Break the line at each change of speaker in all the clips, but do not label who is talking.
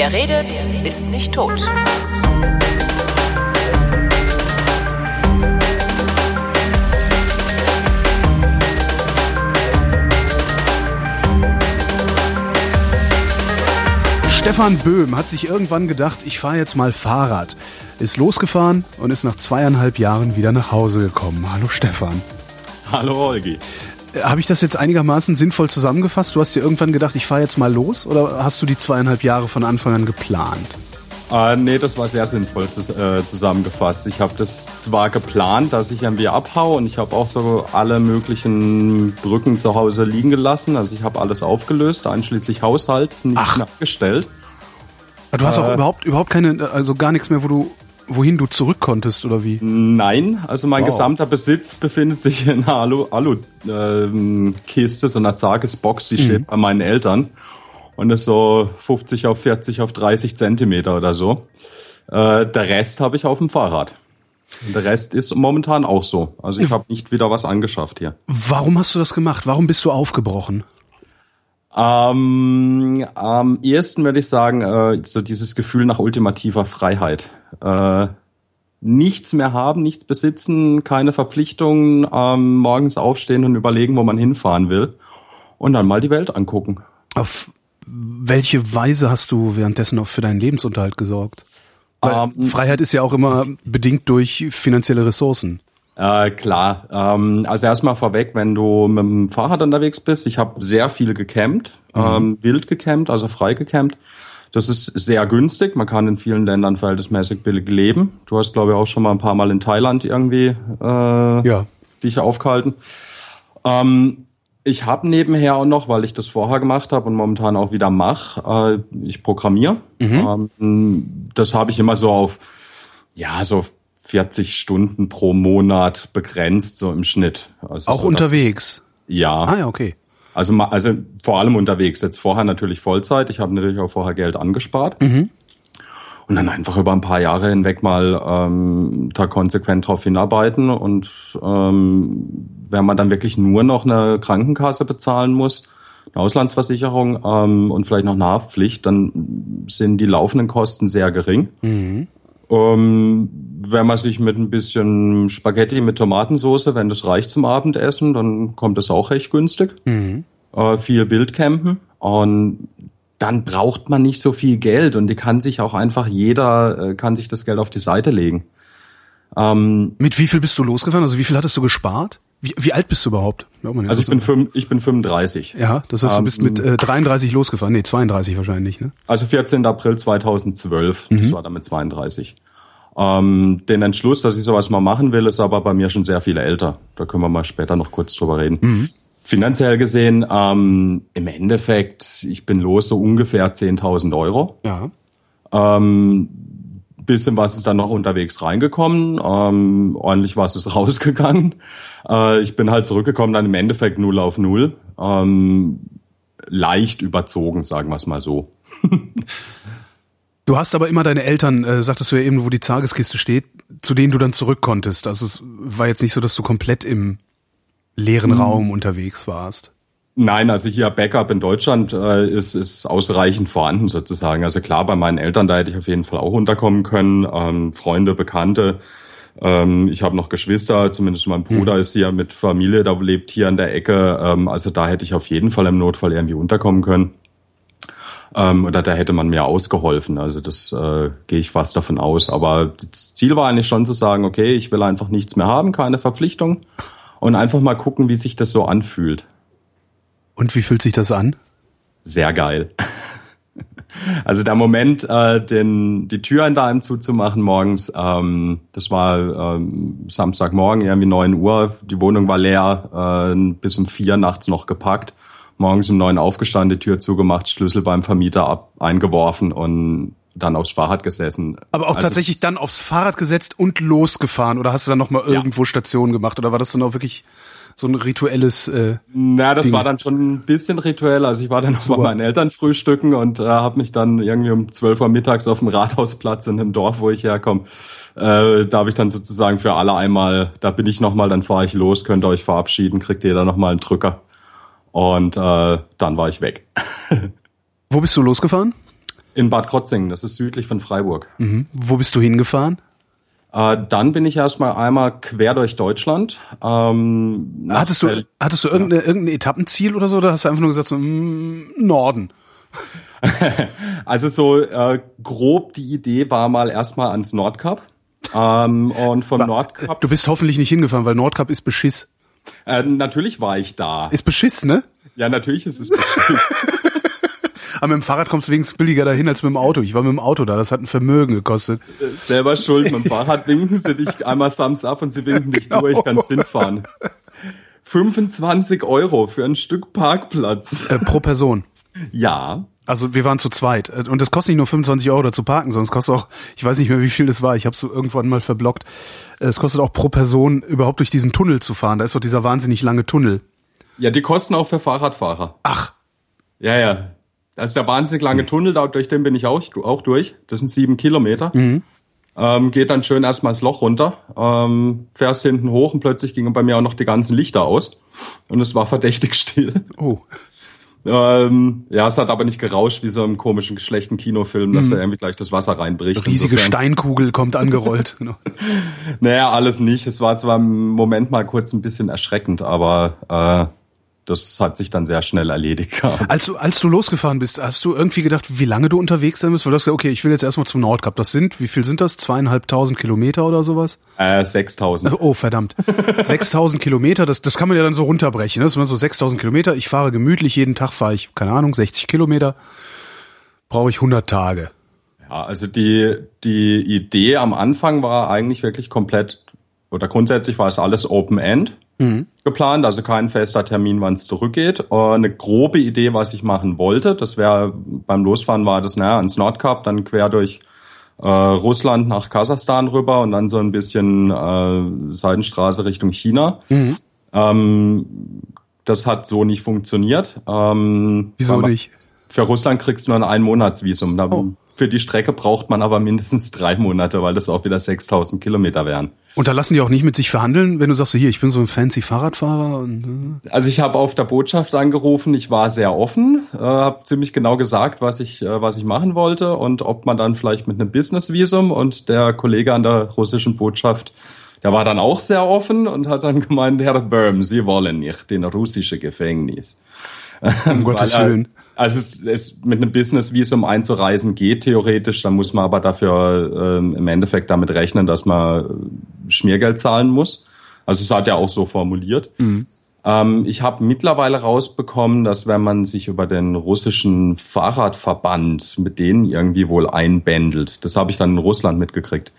Wer redet, ist nicht tot.
Stefan Böhm hat sich irgendwann gedacht, ich fahre jetzt mal Fahrrad. Ist losgefahren und ist nach zweieinhalb Jahren wieder nach Hause gekommen. Hallo Stefan.
Hallo Holgi.
Habe ich das jetzt einigermaßen sinnvoll zusammengefasst? Du hast dir irgendwann gedacht, ich fahre jetzt mal los oder hast du die zweieinhalb Jahre von Anfang an geplant?
Äh, nee, das war sehr sinnvoll zus äh, zusammengefasst. Ich habe das zwar geplant, dass ich irgendwie abhaue und ich habe auch so alle möglichen Brücken zu Hause liegen gelassen. Also ich habe alles aufgelöst, einschließlich Haushalt, nicht
Ach.
abgestellt.
Du hast auch
Äh.
überhaupt, überhaupt keine, also gar nichts mehr, wo du, wohin du zurück konntest oder wie?
Nein, also mein
Wow.
gesamter Besitz befindet sich in einer Alu-Kiste, Alu, ähm, so einer Zagesbox, die
Mhm.
steht bei meinen Eltern. Und ist so 50 auf 40 auf 30 Zentimeter oder so. Äh, der Rest habe ich auf dem Fahrrad. Und der Rest ist momentan auch so. Also ich habe nicht wieder was angeschafft hier.
Warum hast du das gemacht? Warum bist du aufgebrochen?
Ähm, am ehesten würde ich sagen, äh, so dieses Gefühl nach ultimativer Freiheit. Äh, nichts mehr haben, nichts besitzen, keine Verpflichtungen, ähm, morgens aufstehen und überlegen, wo man hinfahren will. Und dann mal die Welt angucken.
Auf welche Weise hast du währenddessen auch für deinen Lebensunterhalt gesorgt?
Ähm,
Freiheit ist ja auch immer bedingt durch finanzielle Ressourcen.
Äh, klar. Ähm, also erstmal vorweg, wenn du mit dem Fahrrad unterwegs bist, ich habe sehr viel gecampt, ähm, wild gecampt, also frei gecampt. Das ist sehr günstig. Man kann in vielen Ländern verhältnismäßig billig leben. Du hast, glaube ich, auch schon mal ein paar Mal in Thailand irgendwie äh,
Ja.
dich aufgehalten. Ähm, ich habe nebenher auch noch, weil ich das vorher gemacht habe und momentan auch wieder mache, äh, ich programmiere. Ähm, das habe ich immer so auf, ja, so 40 Stunden pro Monat begrenzt, so im Schnitt. Also
Auch
so,
unterwegs.
Ist, ja,
Ah ja, okay.
Also, ma- also vor allem unterwegs. Jetzt vorher natürlich Vollzeit. Ich habe natürlich auch vorher Geld angespart.
Mhm.
Und dann einfach über ein paar Jahre hinweg mal ähm, da konsequent drauf hinarbeiten. Und ähm, wenn man dann wirklich nur noch eine Krankenkasse bezahlen muss, eine Auslandsversicherung ähm, und vielleicht noch eine Haftpflicht, dann sind die laufenden Kosten sehr gering.
Mhm.
Ähm, wenn man sich mit ein bisschen Spaghetti mit Tomatensauce, wenn das reicht zum Abendessen, dann kommt das auch recht günstig.
Mhm.
Äh, viel Wildcampen und dann braucht man nicht so viel Geld und die kann sich auch einfach jeder äh, kann sich das Geld auf die Seite legen. Ähm,
Mit wie viel bist du losgefahren? Also wie viel hattest du gespart? Wie, wie alt bist du überhaupt? Ja, man,
also ich bin, fünf, ich bin 35.
Ja, das heißt, du
Ähm,
bist mit äh, 33 losgefahren. Nee, 32 wahrscheinlich, ne?
Also 14. April 2012,
Mhm.
das war damit 32. Ähm, den Entschluss, dass ich sowas mal machen will, ist aber bei mir schon sehr viel älter. Da können wir mal später noch kurz drüber reden.
Mhm.
Finanziell gesehen, ähm, im Endeffekt, ich bin los so ungefähr 10.000 Euro.
Ja.
Ähm, bisschen was ist dann noch unterwegs reingekommen, ähm, ordentlich was ist rausgegangen. Äh, ich bin halt zurückgekommen, dann im Endeffekt null auf null. Ähm, leicht überzogen, sagen wir es mal so.
Du hast aber immer deine Eltern, äh, sagtest du ja eben, wo die Tageskiste steht, zu denen du dann zurück konntest. Also es war jetzt nicht so, dass du komplett im leeren
Mhm.
Raum unterwegs warst.
Nein, also hier Backup in Deutschland äh, ist, ist ausreichend vorhanden sozusagen. Also klar, bei meinen Eltern, da hätte ich auf jeden Fall auch unterkommen können. Ähm, Freunde, Bekannte. Ähm, ich habe noch Geschwister, zumindest mein Bruder ist hier mit Familie, da lebt hier an der Ecke. Ähm, also da hätte ich auf jeden Fall im Notfall irgendwie unterkommen können. Ähm, oder da hätte man mir ausgeholfen. Also das äh, gehe ich fast davon aus. Aber das Ziel war eigentlich schon zu sagen, okay, ich will einfach nichts mehr haben, keine Verpflichtung. Und einfach mal gucken, wie sich das so anfühlt.
Und wie fühlt sich das an?
sehr geil. Also der Moment, äh, den, die Tür in daheim zuzumachen morgens, ähm, das war ähm, Samstagmorgen, irgendwie 9 Uhr, die Wohnung war leer, äh, bis um vier nachts noch gepackt, morgens um neun aufgestanden, die Tür zugemacht, Schlüssel beim Vermieter ab, eingeworfen und dann aufs Fahrrad gesessen.
Aber auch
Also
tatsächlich dann aufs Fahrrad gesetzt und losgefahren? Oder hast du dann nochmal
Ja.
irgendwo Station gemacht? Oder war das dann auch wirklich so ein rituelles... Äh,
Na, das
Ding.
war dann schon ein bisschen rituell. Also ich war dann noch bei meinen Eltern frühstücken und äh, habe mich dann irgendwie um 12 Uhr mittags auf dem Rathausplatz in dem Dorf, wo ich herkomme, äh, da habe ich dann sozusagen für alle einmal, da bin ich nochmal, dann fahre ich los, könnt ihr euch verabschieden, kriegt jeder nochmal einen Drücker. Und äh, dann war ich weg.
wo bist du losgefahren?
In Bad Krotzingen, das ist südlich von Freiburg.
Mhm. Wo bist du hingefahren?
Äh, dann bin ich erstmal einmal quer durch Deutschland. Ähm,
Hattest du, hattest du irgendein, irgendein Etappenziel oder so? Oder hast du einfach nur gesagt, so, mm, Norden?
Also so äh, grob die Idee war mal erstmal ans Nordkap. Ähm, und vom Nordkap,
Du bist hoffentlich nicht hingefahren, weil Nordkap ist Beschiss.
äh, natürlich war ich da.
Ist Beschiss, ne?
Ja, natürlich ist es beschiss.
Aber mit dem Fahrrad kommst du wenigstens billiger dahin als mit dem Auto. Ich war mit dem Auto da, das hat ein Vermögen gekostet.
Selber schuld. Mit dem Fahrrad winken sie dich einmal Thumbs up und sie winken dich
Genau.
durch, kannst hinfahren. 25 Euro für ein Stück Parkplatz.
Äh, pro Person.
Ja.
Also wir waren zu zweit. Äh, Und das kostet nicht nur 25 Euro da zu parken, sondern es kostet auch, ich weiß nicht mehr, wie viel das war. Ich habe es irgendwann mal verblockt. Äh, Es kostet auch pro Person überhaupt durch diesen Tunnel zu fahren. Da ist doch dieser wahnsinnig lange Tunnel.
Ja, die kosten auch für Fahrradfahrer.
Ach,
Ja, ja. Ist der wahnsinnig lange Tunnel, da- durch den bin ich auch, auch durch. Das sind sieben Kilometer. Ähm, geht dann schön erstmal das Loch runter, ähm, fährst hinten hoch und plötzlich gingen bei mir auch noch die ganzen Lichter aus. Und es war verdächtig still.
oh.
Ähm, ja, es hat aber nicht gerauscht wie so im komischen, schlechten Kinofilm, dass da irgendwie gleich das Wasser reinbricht.
Riesige
Insofern-
Steinkugel kommt angerollt. Genau.
Naja, alles nicht. Es war zwar im Moment mal kurz ein bisschen erschreckend, aber äh, das hat sich dann sehr schnell erledigt gehabt.
Als du, als du losgefahren bist, hast du irgendwie gedacht, wie lange du unterwegs sein musst? Weil du hast gesagt, okay, ich will jetzt erstmal zum Nordkap. Das sind, wie viel sind das? Zweieinhalbtausend Kilometer oder sowas?
Äh, 6000.
Oh, verdammt. 6000 Kilometer, das, das kann man ja dann so runterbrechen. Ne? Das sind so 6000 Kilometer. Ich fahre gemütlich, jeden Tag fahre ich, keine Ahnung, 60 Kilometer. Brauche ich 100 Tage.
Ja, also die, die Idee am Anfang war eigentlich wirklich komplett, oder grundsätzlich war es alles Open End geplant, also kein fester Termin, wann es zurückgeht. Äh, Eine grobe Idee, was ich machen wollte, das wäre beim Losfahren war das, naja, ans Nordkap, dann quer durch äh, Russland nach Kasachstan rüber und dann so ein bisschen äh, Seidenstraße Richtung China. Ähm, das hat so nicht funktioniert. Ähm,
Wieso nicht?
für Russland kriegst du nur ein Ein-Monats-Visum. Da-
Oh.
Für die Strecke braucht man aber mindestens drei Monate, weil das auch wieder 6000 Kilometer wären.
Und da lassen die auch nicht mit sich verhandeln, wenn du sagst, so, hier, ich bin so ein fancy Fahrradfahrer. Und, äh,
Also ich habe auf der Botschaft angerufen, ich war sehr offen, äh, habe ziemlich genau gesagt, was ich, äh, was ich machen wollte und ob man dann vielleicht mit einem Business-Visum und der Kollege an der russischen Botschaft, der war dann auch sehr offen und hat dann gemeint, Herr Böhm, Sie wollen nicht in russische Gefängnis.
um Gottes Willen.
Also es, es mit einem Business-Visum einzureisen geht theoretisch, dann muss man aber dafür ähm, im Endeffekt damit rechnen, dass man Schmiergeld zahlen muss. Also es hat er auch so formuliert. Ähm, ich habe mittlerweile rausbekommen, dass wenn man sich über den russischen Fahrradverband mit denen irgendwie wohl einbändelt, das habe ich dann in Russland mitgekriegt,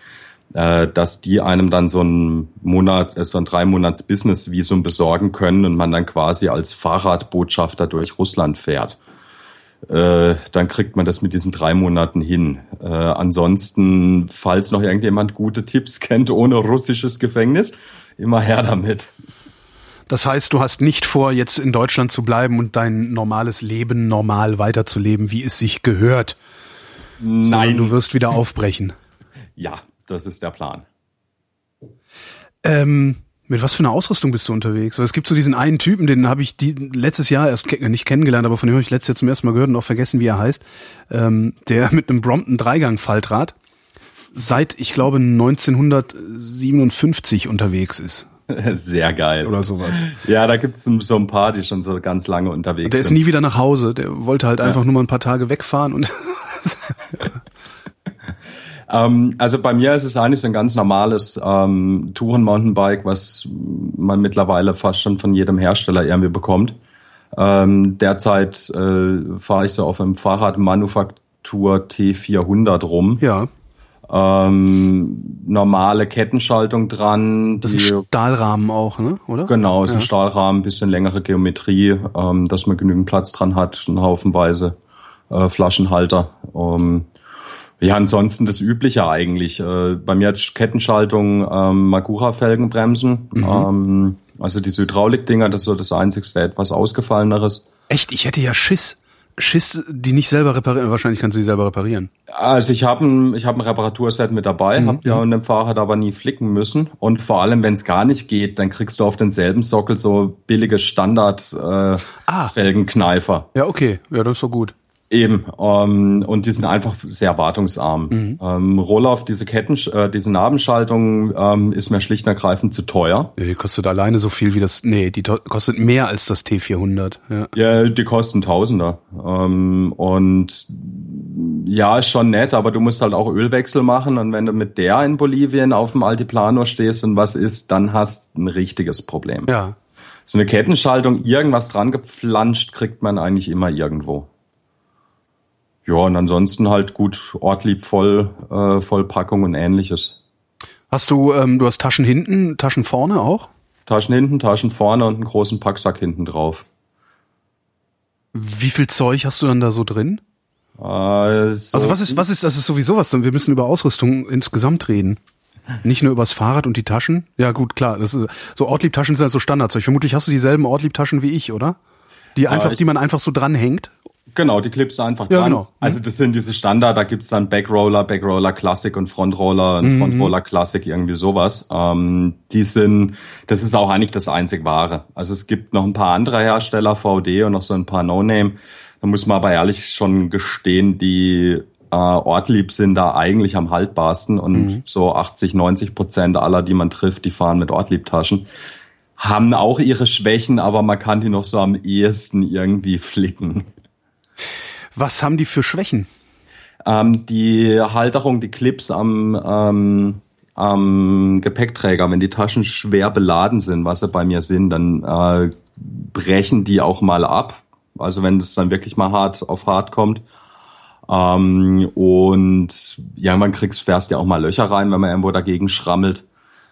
äh, dass die einem dann so ein Monat, äh, so ein drei Monats Business-Visum besorgen können und man dann quasi als Fahrradbotschafter durch Russland fährt. Äh, dann kriegt man das mit diesen drei Monaten hin. Äh, ansonsten, falls noch irgendjemand gute Tipps kennt ohne russisches Gefängnis, immer her damit.
Das heißt, du hast nicht vor, jetzt in Deutschland zu bleiben und dein normales Leben normal weiterzuleben, wie es sich gehört. Sondern du wirst wieder aufbrechen.
Ja, das ist der Plan.
Ähm, mit was für einer Ausrüstung bist du unterwegs? Weil es gibt so diesen einen Typen, den habe ich die, letztes Jahr erst ke nicht kennengelernt, aber von dem habe ich letztes Jahr zum ersten Mal gehört und auch vergessen, wie er heißt. Ähm, der mit einem Brompton Dreigang-Faltrad seit, ich glaube, 1957 unterwegs ist
Sehr geil.
oder sowas.
Ja, da gibt's so ein paar, die schon so ganz lange unterwegs
Der ist
sind.
nie wieder nach Hause. Der wollte halt einfach nur mal ein paar Tage wegfahren und
Ähm, also bei mir ist es eigentlich so ein ganz normales ähm, Touren-Mountainbike, was man mittlerweile fast schon von jedem Hersteller irgendwie bekommt. Ähm, derzeit äh, fahre ich so auf einem Fahrradmanufaktur T400 rum.
ja,
Ähm, normale Kettenschaltung dran.
das ist ein Stahlrahmen auch, ne? Oder?
Genau, ist
Ja.
ein Stahlrahmen, bisschen längere Geometrie, ähm, dass man genügend Platz dran hat, einen Haufenweise äh, Flaschenhalter. Ähm, ja, ansonsten das Übliche eigentlich. Äh, bei mir hat Kettenschaltung ähm, Magura-Felgenbremsen, ähm, also diese Hydraulikdinger, das ist so das einzigste etwas ausgefalleneres.
Echt, ich hätte ja Schiss. Schiss, die nicht selber reparieren. Wahrscheinlich kannst du die selber reparieren.
Also ich habe ein, ich hab ein Reparaturset mit dabei, hab ja an dem Fahrrad aber nie flicken müssen. Und vor allem, wenn es gar nicht geht, dann kriegst du auf denselben Sockel so billige Standard äh,
Ah.
Felgenkneifer.
Ja, okay. Ja, das ist doch gut.
Eben, ähm, und die sind einfach sehr wartungsarm. Mhm. Ähm, Rollauf, diese Ketten, äh, diese Nabenschaltung ähm, ist mir schlicht und ergreifend zu teuer.
Die kostet alleine so viel wie das, nee, die kostet mehr als das T400. Ja,
ja die kosten Tausender. Ähm, und ja, ist schon nett, aber du musst halt auch Ölwechsel machen und wenn du mit der in Bolivien auf dem Altiplano stehst und was ist, dann hast ein richtiges Problem.
Ja.
So eine Kettenschaltung, irgendwas dran gepflanscht, kriegt man eigentlich immer irgendwo. Ja, und ansonsten halt gut Ortlieb voll, äh, Vollpackung und ähnliches.
Hast du, ähm, du hast Taschen hinten, Taschen vorne auch?
Taschen hinten, Taschen vorne und einen großen Packsack hinten drauf.
Wie viel Zeug hast du dann da so drin?
Äh, so
also was ist, was ist, das ist sowieso was, wir müssen über Ausrüstung insgesamt reden. Nicht nur übers Fahrrad und die Taschen? Ja, gut, klar. Das ist, so Ortlieb-Taschen sind halt so Standardzeug. Vermutlich hast du dieselben Ortlieb-Taschen wie ich, oder? Die einfach, ja, die man einfach so dranhängt
Genau, die Clips einfach dran. Ja, genau. Also das sind diese Standard, da gibt's dann Backroller, Backroller Classic und Frontroller, und mhm. Frontroller Classic, irgendwie sowas. Ähm, die sind, das ist auch eigentlich das einzig wahre. Also es gibt noch ein paar andere Hersteller, VD und noch so ein paar No-Name. Da muss man aber ehrlich schon gestehen, die äh, Ortlieb sind da eigentlich am haltbarsten und mhm. so 80, 90 Prozent aller, die man trifft, die fahren mit Ortlieb-Taschen haben auch ihre Schwächen, aber man kann die noch so am ehesten irgendwie flicken.
Was haben die für Schwächen?
Ähm, die Halterung, die Clips am, ähm, am Gepäckträger, wenn die Taschen schwer beladen sind, was sie bei mir sind, dann äh, brechen die auch mal ab. Also wenn es dann wirklich mal hart auf hart kommt. Ähm, und ja, man kriegst, fährst ja auch mal Löcher rein, wenn man irgendwo dagegen schrammelt.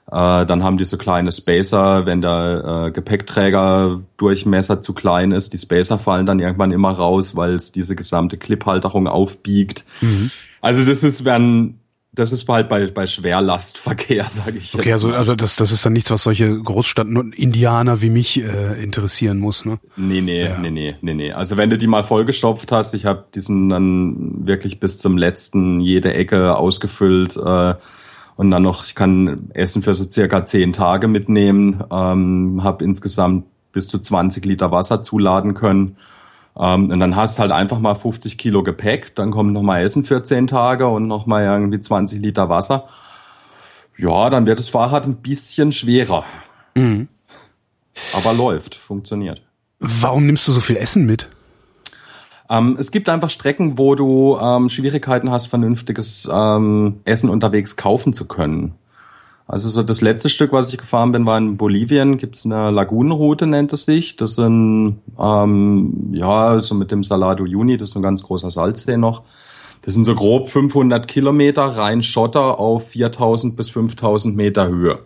Äh, dann haben die so kleine Spacer, wenn der äh, Gepäckträger-Durchmesser zu klein ist. Die Spacer fallen dann irgendwann immer raus, weil es diese gesamte Cliphalterung aufbiegt. Mhm. Also das ist, wenn das ist halt bei, bei Schwerlastverkehr, sage ich.
Okay, also, also das, das ist dann nichts, was solche Großstadt-Indianer wie mich äh, interessieren muss, ne?
Nee, nee, ja. nee, nee, nee, nee. Also wenn du die mal vollgestopft hast, ich habe diesen dann wirklich bis zum letzten jede Ecke ausgefüllt. Äh, und dann noch, ich kann Essen für so circa zehn Tage mitnehmen, ähm, habe insgesamt bis zu 20 Liter Wasser zuladen können. Ähm, und dann hast halt einfach mal 50 Kilo Gepäck, dann kommt noch mal Essen für zehn Tage und noch mal irgendwie 20 Liter Wasser. Ja, dann wird das Fahrrad ein bisschen schwerer. Mhm. Aber läuft, funktioniert.
Warum nimmst du so viel Essen mit?
Ähm, es gibt einfach Strecken, wo du ähm, Schwierigkeiten hast, vernünftiges ähm, Essen unterwegs kaufen zu können. Also so das letzte Stück, was ich gefahren bin, war in Bolivien. Gibt's eine Lagunenroute, nennt es sich. Das sind, ähm, ja, so mit dem Salado Juni, das ist ein ganz großer Salzsee noch. Das sind so grob 500 Kilometer rein Schotter auf 4000 bis 5000 Meter Höhe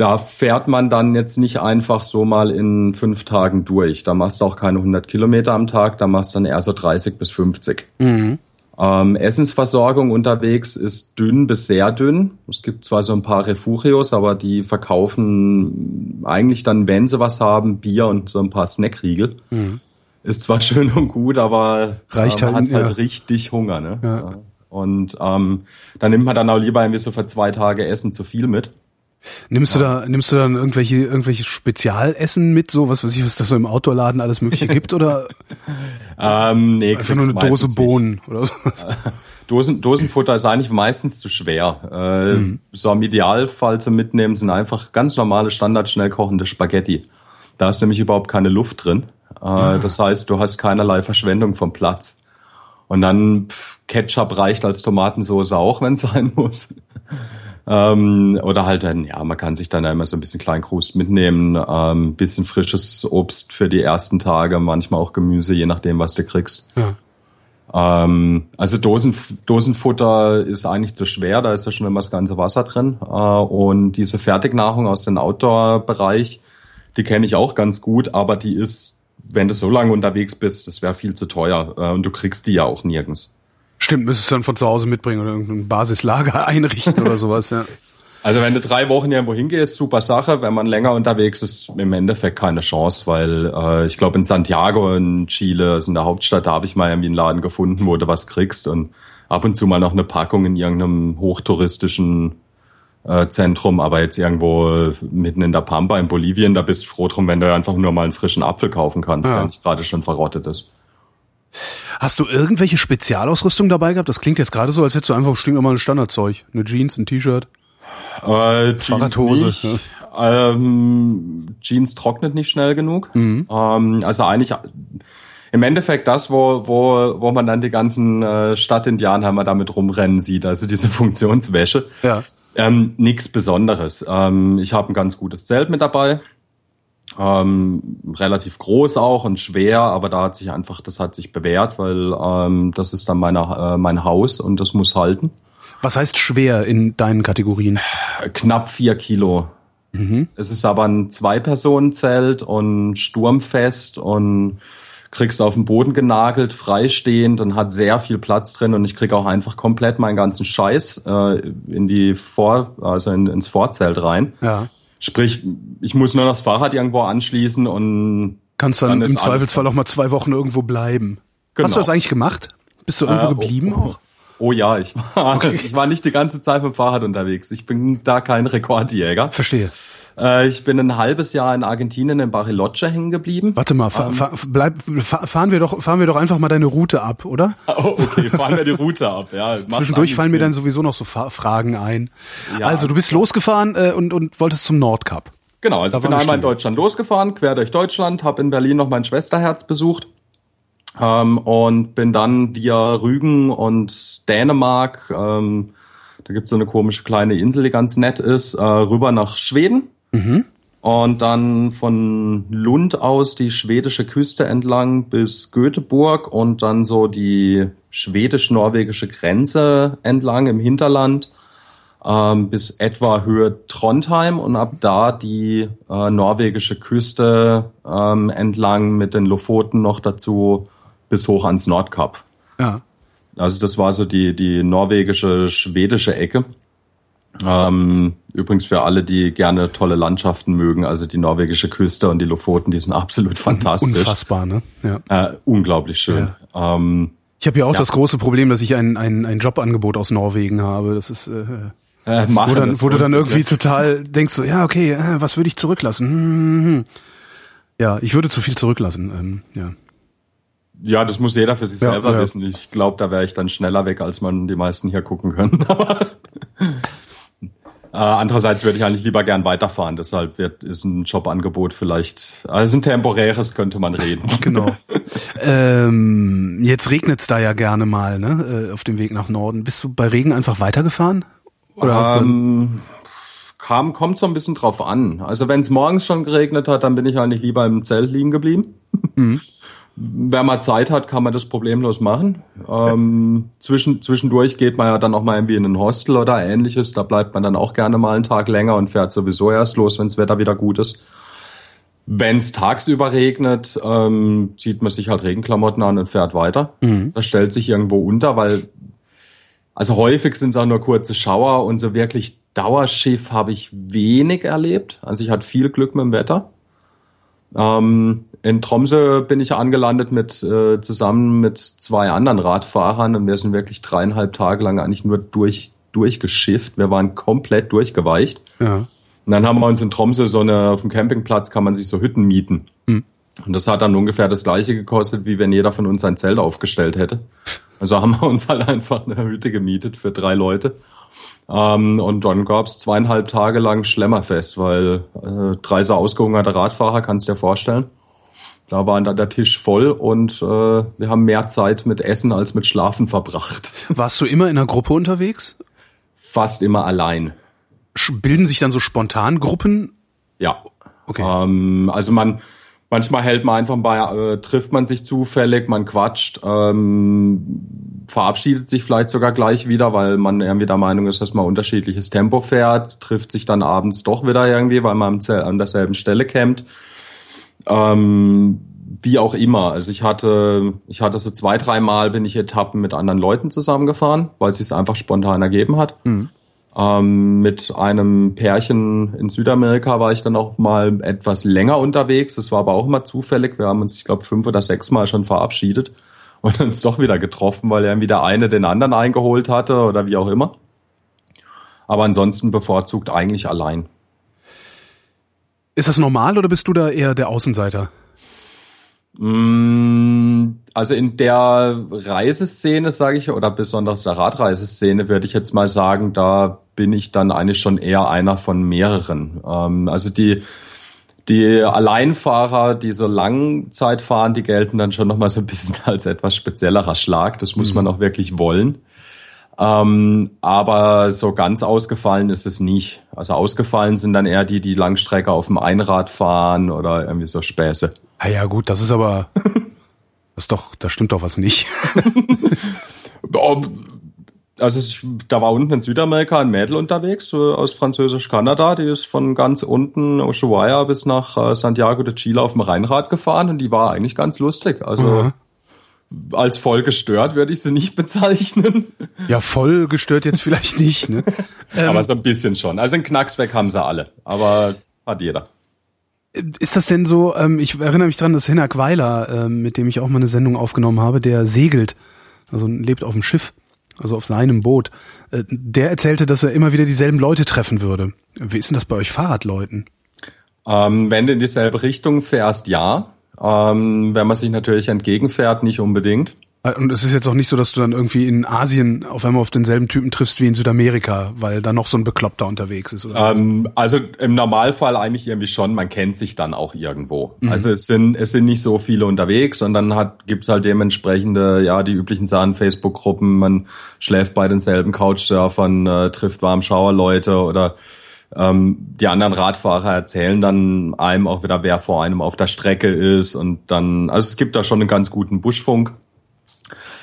da fährt man dann jetzt nicht einfach so mal in fünf Tagen durch. Da machst du auch keine 100 Kilometer am Tag, da machst du dann eher so 30 bis 50. Mhm. Ähm, Essensversorgung unterwegs ist dünn bis sehr dünn. Es gibt zwar so ein paar Refugios, aber die verkaufen eigentlich dann, wenn sie was haben, Bier und so ein paar Snackriegel. Mhm. Ist zwar schön und gut, aber
Reicht
man
halt,
hat halt
ja.
richtig Hunger. Ne? Ja. Und ähm, dann nimmt man dann auch lieber irgendwie so für zwei Tage Essen zu viel mit.
Nimmst ja. du da, nimmst du dann irgendwelche, irgendwelche Spezialessen mit, so was weiß ich, was das so im Outdoor-Laden alles Mögliche gibt, oder?
ähm, nee,
einfach nur eine Dose Bohnen nicht. oder so.
Dosen, Dosenfutter ist eigentlich meistens zu schwer. Äh, mhm. So im Idealfall zu mitnehmen sind einfach ganz normale, standard schnell kochende Spaghetti. Da ist nämlich überhaupt keine Luft drin. Äh, ah. Das heißt, du hast keinerlei Verschwendung vom Platz. Und dann pff, Ketchup reicht als Tomatensauce auch, wenn es sein muss. Ähm, oder halt dann, ja, man kann sich dann immer so ein bisschen Kleinkrust mitnehmen, ähm, bisschen frisches Obst für die ersten Tage, manchmal auch Gemüse, je nachdem, was du kriegst. Ja. Ähm, also Dosen, Dosenfutter ist eigentlich zu schwer, da ist ja schon immer das ganze Wasser drin. Äh, und diese Fertignahrung aus dem Outdoor-Bereich, die kenne ich auch ganz gut, aber die ist, wenn du so lange unterwegs bist, das wäre viel zu teuer. Äh, und du kriegst die ja auch nirgends.
Stimmt, müsstest du dann von zu Hause mitbringen oder irgendein Basislager einrichten oder sowas, ja.
Also wenn du drei Wochen irgendwo hingehst, super Sache. Wenn man länger unterwegs ist, im Endeffekt keine Chance, weil äh, ich glaube in Santiago in Chile, also in der Hauptstadt, da habe ich mal irgendwie einen Laden gefunden, wo du was kriegst und ab und zu mal noch eine Packung in irgendeinem hochtouristischen äh, Zentrum, aber jetzt irgendwo mitten in der Pampa in Bolivien, da bist du froh drum, wenn du einfach nur mal einen frischen Apfel kaufen kannst, ja. der nicht gerade schon verrottet ist.
Hast du irgendwelche Spezialausrüstung dabei gehabt? Das klingt jetzt gerade so, als hättest du einfach stinknormales Standardzeug. Eine Jeans, ein T-Shirt,
Äh,
Fahrradhose.
Jeans, nicht. Ähm, Jeans trocknet nicht schnell genug.
Mhm.
Ähm, also eigentlich im Endeffekt das, wo, wo, wo man dann die ganzen äh, Stadtindianer damit rumrennen sieht, also diese Funktionswäsche.
Ja.
Ähm, Nichts Besonderes. Ähm, ich habe ein ganz gutes Zelt mit dabei. Ähm, relativ groß auch und schwer, aber da hat sich einfach, das hat sich bewährt, weil ähm, das ist dann meine, äh, mein Haus und das muss halten.
Was heißt schwer in deinen Kategorien?
Knapp vier Kilo. Es ist aber ein Zwei-Personen-Zelt und sturmfest und kriegst auf den Boden genagelt, freistehend und hat sehr viel Platz drin und ich krieg auch einfach komplett meinen ganzen Scheiß äh, in die Vor, also in, ins Vorzelt rein.
Ja.
Sprich, ich muss nur das Fahrrad irgendwo anschließen und
Kannst dann,
Dann
im Zweifelsfall auch mal zwei Wochen irgendwo bleiben.
Genau.
Hast du das eigentlich gemacht? Bist du irgendwo
Äh,
geblieben
oh,
auch?
Oh ja, ich war, ich war nicht die ganze Zeit mit dem Fahrrad unterwegs. Ich bin da kein Rekordjäger.
Verstehe.
Äh, ich bin ein halbes Jahr in Argentinien in Bariloche hängen geblieben.
Warte mal, fa fa bleib, fa fahren, wir doch, fahren wir doch einfach mal deine Route ab, oder?
Oh, okay, fahren wir die Route ab. Ja,
Zwischendurch fallen mir dann sowieso noch so Fa Fragen ein.
Ja,
also, du bist losgefahren äh, und, und wolltest zum Nordkap.
Genau, also
Da
ich bin einmal in. Deutschland losgefahren, quer durch Deutschland, habe in Berlin noch mein Schwesterherz besucht ähm, und bin dann via Rügen und Dänemark, ähm, da gibt's so eine komische kleine Insel, die ganz nett ist, äh, rüber nach Schweden. Und dann von Lund aus die schwedische Küste entlang bis Göteborg und dann so die schwedisch-norwegische Grenze entlang im Hinterland ähm, bis etwa Höhe Trondheim und ab da die äh, norwegische Küste ähm, entlang mit den Lofoten noch dazu bis hoch ans Nordkap.
Ja.
Also das war so die, die norwegische, schwedische Ecke. Ähm, übrigens für alle, die gerne tolle Landschaften mögen, also die norwegische Küste und die Lofoten, die sind absolut fantastisch.
Unfassbar, ne? Ja.
Äh, unglaublich schön. Ähm,
Ich habe ja auch
Ja.
das große Problem, dass ich ein, ein, ein Jobangebot aus Norwegen habe. Das ist, äh,
äh,
wo,
machen,
dann,
das
wo du dann irgendwie total denkst, so, ja, okay, äh, was würde ich zurücklassen? Hm, hm, hm. Ja, ich würde zu viel zurücklassen. Ähm, ja.
Ja, das muss jeder für sich
Ja,
selber
ja.
wissen. Ich glaube, da wäre ich dann schneller weg, als man die meisten hier gucken können. Äh, andererseits würde ich eigentlich lieber gern weiterfahren. Deshalb wird, ist ein Jobangebot vielleicht, also ein temporäres könnte man reden.
Genau. ähm, jetzt regnet's da ja gerne mal, ne? Äh, auf dem Weg nach Norden. Bist du bei Regen einfach weitergefahren? Oder hast du,
Ähm, kam, kommt so ein bisschen drauf an. Also wenn es morgens schon geregnet hat, dann bin ich eigentlich lieber im Zelt liegen geblieben.
Mhm.
Wer mal Zeit hat, kann man das problemlos machen. Ähm, zwischen, zwischendurch geht man ja dann auch mal irgendwie in ein Hostel oder ähnliches. Da bleibt man dann auch gerne mal einen Tag länger und fährt sowieso erst los, wenn das Wetter wieder gut ist. Wenn es tagsüber regnet, ähm, zieht man sich halt Regenklamotten an und fährt weiter. Das stellt sich irgendwo unter, weil also häufig sind es auch nur kurze Schauer und so wirklich Dauerschiff habe ich wenig erlebt. Also ich hatte viel Glück mit dem Wetter. Ähm, in Tromsø bin ich angelandet mit äh, zusammen mit zwei anderen Radfahrern und wir sind wirklich dreieinhalb Tage lang eigentlich nur durch durchgeschifft. Wir waren komplett durchgeweicht.
ja.
Und dann haben wir uns in Tromsø so eine, auf dem Campingplatz kann man sich so Hütten mieten.
Hm.
Und das hat dann ungefähr das gleiche gekostet, wie wenn jeder von uns sein Zelt aufgestellt hätte. Also haben wir uns halt einfach eine Hütte gemietet für drei Leute. Ähm, und dann gab's zweieinhalb Tage lang Schlemmerfest, weil äh, drei so ausgehungerte Radfahrer, kannst du dir vorstellen. Da war dann der Tisch voll und äh, wir haben mehr Zeit mit Essen als mit Schlafen verbracht.
Warst du immer in einer Gruppe unterwegs?
Fast immer allein.
Bilden sich dann so spontan Gruppen?
Ja.
Okay.
Ähm, also man, manchmal hält man einfach bei, äh, trifft man sich zufällig, man quatscht, ähm, verabschiedet sich vielleicht sogar gleich wieder, weil man irgendwie der Meinung ist, dass man unterschiedliches Tempo fährt, trifft sich dann abends doch wieder irgendwie, weil man an derselben Stelle campt. Ähm, wie auch immer. Also ich hatte, ich hatte so zwei, dreimal bin ich Etappen mit anderen Leuten zusammengefahren, weil es sich einfach spontan ergeben hat. Ähm, mit einem Pärchen in Südamerika war ich dann auch mal etwas länger unterwegs. Das war aber auch immer zufällig. Wir haben uns, ich glaube, fünf oder sechs Mal schon verabschiedet und uns doch wieder getroffen, weil irgendwie der eine den anderen eingeholt hatte oder wie auch immer. Aber ansonsten bevorzugt eigentlich allein.
Ist das normal oder bist du da eher der Außenseiter?
Mm, also in der Reiseszene, sage ich, oder besonders der Radreiseszene, würde ich jetzt mal sagen, da bin ich dann eigentlich schon eher einer von mehreren. Ähm, also die die Alleinfahrer, die so Langzeit fahren, die gelten dann schon nochmal so ein bisschen als etwas speziellerer Schlag. Das muss mhm. man auch wirklich wollen. Ähm, aber so ganz ausgefallen ist es nicht. Also ausgefallen sind dann eher die, die Langstrecke auf dem Einrad fahren oder irgendwie so Späße.
Ah ja, gut, das ist aber, das ist doch, da stimmt doch was nicht.
also ich, da war unten in Südamerika ein Mädel unterwegs aus Französisch-Kanada, die ist von ganz unten Ushuaia bis nach äh, Santiago de Chile auf dem Rheinrad gefahren und die war eigentlich ganz lustig. Also mhm als voll gestört würde ich sie nicht bezeichnen.
Ja, voll gestört jetzt vielleicht nicht, ne?
aber ähm, so ein bisschen schon. Also ein Knacks weg haben sie alle, aber hat jeder.
Ist das denn so, ähm, ich erinnere mich dran, dass Hinak Weiler, ähm, mit dem ich auch mal eine Sendung aufgenommen habe, der segelt, also lebt auf dem Schiff, also auf seinem Boot. Äh, der erzählte, dass er immer wieder dieselben Leute treffen würde. Wie ist denn das bei euch Fahrradleuten?
Ähm, wenn du in dieselbe Richtung fährst, ja. Ähm, wenn man sich natürlich entgegenfährt, nicht unbedingt.
Äh, und es ist jetzt auch nicht so, dass du dann irgendwie in Asien auf einmal auf denselben Typen triffst wie in Südamerika, weil da noch so ein Bekloppter unterwegs ist.
Oder ähm, also im Normalfall eigentlich irgendwie schon, man kennt sich dann auch irgendwo. Mhm. Also es sind, es sind nicht so viele unterwegs und dann hat, gibt's halt dementsprechende, ja, die üblichen Sachen, Facebook-Gruppen, man schläft bei denselben Couchsurfern, äh, trifft Warmschauerleute oder ähm, die anderen Radfahrer erzählen dann einem auch wieder, wer vor einem auf der Strecke ist und dann, also es gibt da schon einen ganz guten Buschfunk.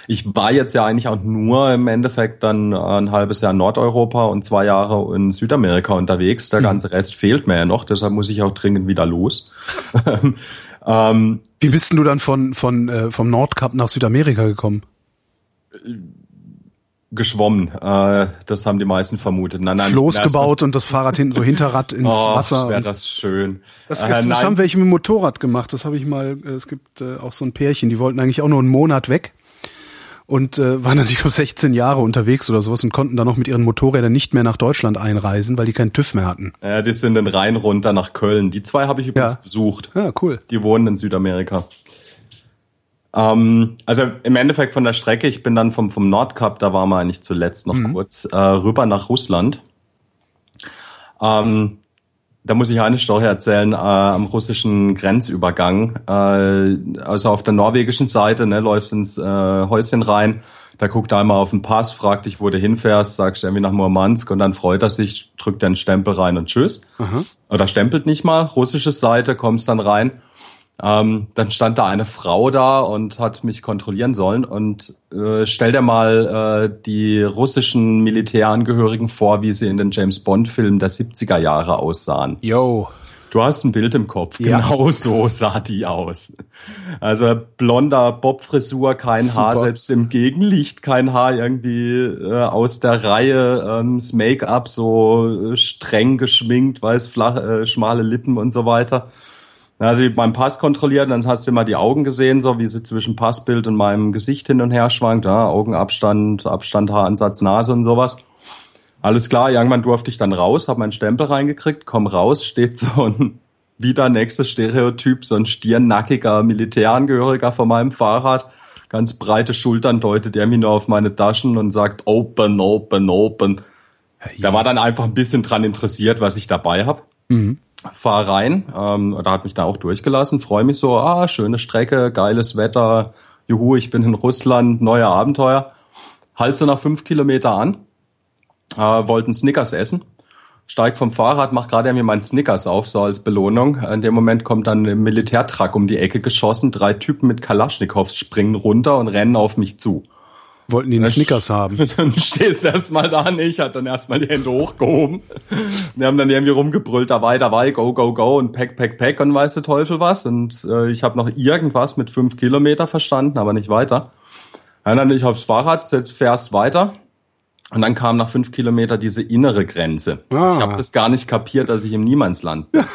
Ich war jetzt ja eigentlich auch nur im Endeffekt dann ein halbes Jahr in Nordeuropa und zwei Jahre in Südamerika unterwegs. Der mhm. ganze Rest fehlt mir ja noch, deshalb muss ich auch dringend wieder los.
ähm, Wie bist denn du dann von, von, äh, vom Nordkap nach Südamerika gekommen?
geschwommen. Äh, das haben die meisten vermutet.
Nein, nein, Floß gebaut und das Fahrrad hinten so Hinterrad ins oh, Wasser.
wäre das schön.
Das, das, äh, das haben welche mit dem Motorrad gemacht. Das habe ich mal. Äh, es gibt äh, auch so ein Pärchen, die wollten eigentlich auch nur einen Monat weg und äh, waren natürlich nur 16 Jahre unterwegs oder sowas und konnten dann noch mit ihren Motorrädern nicht mehr nach Deutschland einreisen, weil die keinen TÜV mehr hatten.
Ja, die sind den Rhein runter nach Köln. Die zwei habe ich übrigens ja. besucht.
Ja, cool.
Die wohnen in Südamerika. Ähm, also im Endeffekt von der Strecke, ich bin dann vom, vom Nordkap, da waren wir eigentlich zuletzt noch mhm. kurz, äh, rüber nach Russland. Ähm, da muss ich eine Story erzählen, äh, am russischen Grenzübergang. Äh, also auf der norwegischen Seite, ne, läufst ins äh, Häuschen rein, da guckt er einmal auf den Pass, fragt dich, wo du hinfährst, sagst irgendwie nach Murmansk und dann freut er sich, drückt einen Stempel rein und tschüss. Aha. Oder stempelt nicht mal, russische Seite, kommst dann rein ähm, dann stand da eine Frau da und hat mich kontrollieren sollen und äh, stell dir mal äh, die russischen Militärangehörigen vor, wie sie in den James Bond Filmen der 70er Jahre aussahen.
Yo.
Du hast ein Bild im Kopf. Ja. Genau so sah die aus. Also blonder Bobfrisur, kein Super. Haar, selbst im Gegenlicht kein Haar irgendwie äh, aus der Reihe. Ähm, das Make-up so äh, streng geschminkt, weiß, flach, äh, schmale Lippen und so weiter. Dann hat sie meinen Pass kontrolliert, dann hast du immer die Augen gesehen, so wie sie zwischen Passbild und meinem Gesicht hin und her schwankt. Ja, Augenabstand, Abstand, Haaransatz, Nase und sowas. Alles klar, irgendwann durfte ich dann raus, habe meinen Stempel reingekriegt, komm raus, steht so ein wieder nächstes Stereotyp, so ein stirnnackiger Militärangehöriger vor meinem Fahrrad, ganz breite Schultern, deutet er mir nur auf meine Taschen und sagt open, open, open. Ja. Der war dann einfach ein bisschen dran interessiert, was ich dabei habe. Mhm fahr rein, ähm, da hat mich da auch durchgelassen, freue mich so, ah, schöne Strecke, geiles Wetter, juhu, ich bin in Russland, neue Abenteuer. Halt so nach fünf Kilometer an, äh, wollten Snickers essen, steig vom Fahrrad, mach gerade mir meinen Snickers auf, so als Belohnung. In dem Moment kommt dann ein Militärtruck um die Ecke geschossen, drei Typen mit Kalaschnikows springen runter und rennen auf mich zu.
Wollten die einen Snickers haben.
Dann stehst du erstmal da und ich hatte dann erstmal die Hände hochgehoben. Wir haben dann irgendwie rumgebrüllt, dabei, dabei, go, go, go und pack, pack, pack und weißt du Teufel was. Und äh, ich habe noch irgendwas mit fünf Kilometer verstanden, aber nicht weiter. Dann dann ich aufs Fahrrad, fährst weiter. Und dann kam nach fünf Kilometer diese innere Grenze. Ah. Ich habe das gar nicht kapiert, dass ich im Niemandsland bin.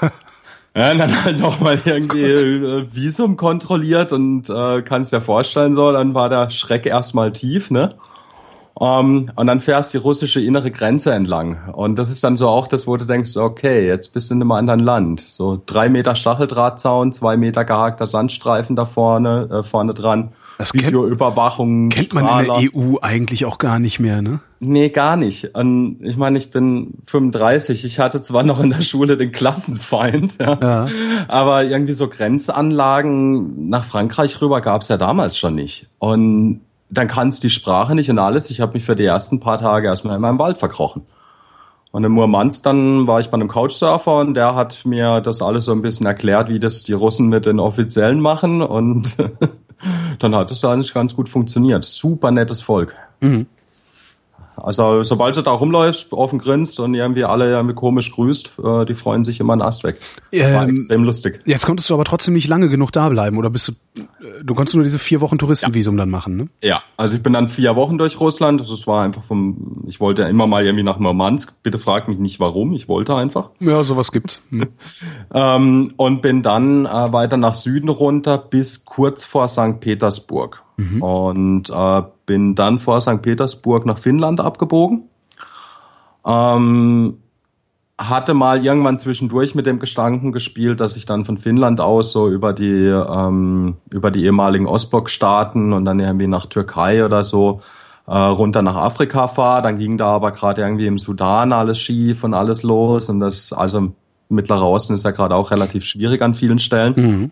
Ja, dann halt nochmal irgendwie äh, Visum kontrolliert und äh, kannst dir vorstellen, so, dann war der Schreck erstmal tief, ne? Um, ähm, und dann fährst die russische innere Grenze entlang. Und das ist dann so auch das, wo du denkst, okay, jetzt bist du in einem anderen Land. So drei Meter Stacheldrahtzaun, zwei Meter gehakter Sandstreifen da vorne, äh, vorne dran.
Das Videoüberwachung. Kennt man in der EU eigentlich auch gar nicht mehr, ne?
Nee, gar nicht. Und ich meine, ich bin 35. Ich hatte zwar noch in der Schule den Klassenfeind, ja, ja. aber irgendwie so Grenzanlagen nach Frankreich rüber gab's ja damals schon nicht. Und dann kannst die Sprache nicht und alles. Ich habe mich für die ersten paar Tage erstmal in meinem Wald verkrochen. Und in Murmansk dann war ich bei einem Couchsurfer und der hat mir das alles so ein bisschen erklärt, wie das die Russen mit den Offiziellen machen und dann hat es eigentlich ganz gut funktioniert. Super nettes Volk. Mhm. Also sobald du da rumläufst, offen grinst und irgendwie alle irgendwie komisch grüßt, äh, die freuen sich immer einen Ast weg.
Ähm, War extrem lustig. Jetzt konntest du aber trotzdem nicht lange genug da bleiben, oder bist du, äh, du konntest nur diese vier Wochen Touristenvisum ja. dann machen, ne?
Ja, also ich bin dann vier Wochen durch Russland. Also es war einfach vom, ich wollte immer mal irgendwie nach Murmansk. Bitte frag mich nicht warum, ich wollte einfach.
Ja, sowas gibt's. Hm.
ähm, und bin dann äh, weiter nach Süden runter bis kurz vor St. Petersburg. Mhm. Und äh, bin dann vor St. Petersburg nach Finnland abgebogen. Ähm, hatte mal irgendwann zwischendurch mit dem Gestanken gespielt, dass ich dann von Finnland aus so über die ähm, über die ehemaligen Ostblock-Staaten und dann irgendwie nach Türkei oder so äh, runter nach Afrika fahre. Dann ging da aber gerade irgendwie im Sudan alles schief und alles los und das also Mittlerer Osten ist ja gerade auch relativ schwierig an vielen Stellen. Mhm.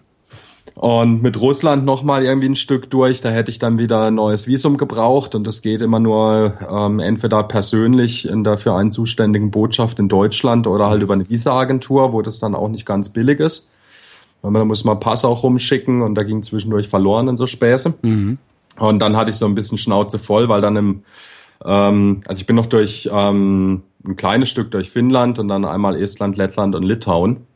Und mit Russland nochmal irgendwie ein Stück durch, da hätte ich dann wieder ein neues Visum gebraucht und das geht immer nur ähm, entweder persönlich in der für einen zuständigen Botschaft in Deutschland oder halt über eine Visa-Agentur, wo das dann auch nicht ganz billig ist. Weil man, da muss man Pass auch rumschicken und da ging zwischendurch verloren in so Späße. Mhm. Und dann hatte ich so ein bisschen Schnauze voll, weil dann im, ähm, also ich bin noch durch ähm, ein kleines Stück durch Finnland und dann einmal Estland, Lettland und Litauen.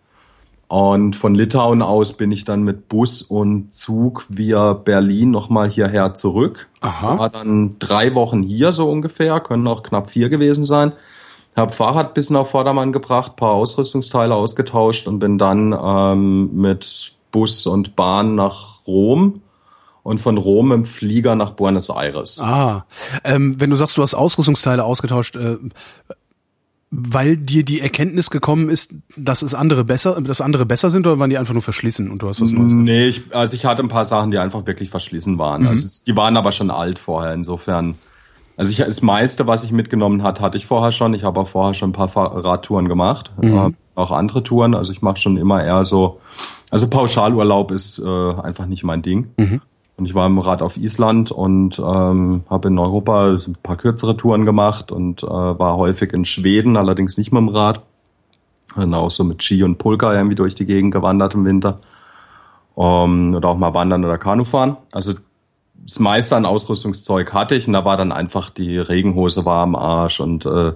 Und von Litauen aus bin ich dann mit Bus und Zug via Berlin nochmal hierher zurück. Aha. War dann drei Wochen hier so ungefähr, können auch knapp vier gewesen sein. Hab Fahrrad bis auf Vordermann gebracht, paar Ausrüstungsteile ausgetauscht und bin dann ähm, mit Bus und Bahn nach Rom und von Rom im Flieger nach Buenos Aires.
Ah, ähm, wenn du sagst, du hast Ausrüstungsteile ausgetauscht, äh, weil dir die Erkenntnis gekommen ist, dass es andere besser, dass andere besser sind oder waren die einfach nur verschlissen und du hast was Neues?
Nee, ich, also ich hatte ein paar Sachen, die einfach wirklich verschlissen waren. Mhm. Also es, die waren aber schon alt vorher, insofern. Also ich, das meiste, was ich mitgenommen hat, hatte ich vorher schon. Ich habe auch vorher schon ein paar Radtouren gemacht, mhm. äh, auch andere Touren. Also ich mache schon immer eher so, also Pauschalurlaub ist äh, einfach nicht mein Ding. Mhm. Und ich war im Rad auf Island und ähm, habe in Europa ein paar kürzere Touren gemacht und äh, war häufig in Schweden, allerdings nicht mit dem Rad. Und auch so mit Ski und Pulka irgendwie durch die Gegend gewandert im Winter. Um, oder auch mal wandern oder Kanu fahren. Also das meiste an Ausrüstungszeug hatte ich und da war dann einfach die Regenhose war am Arsch und äh,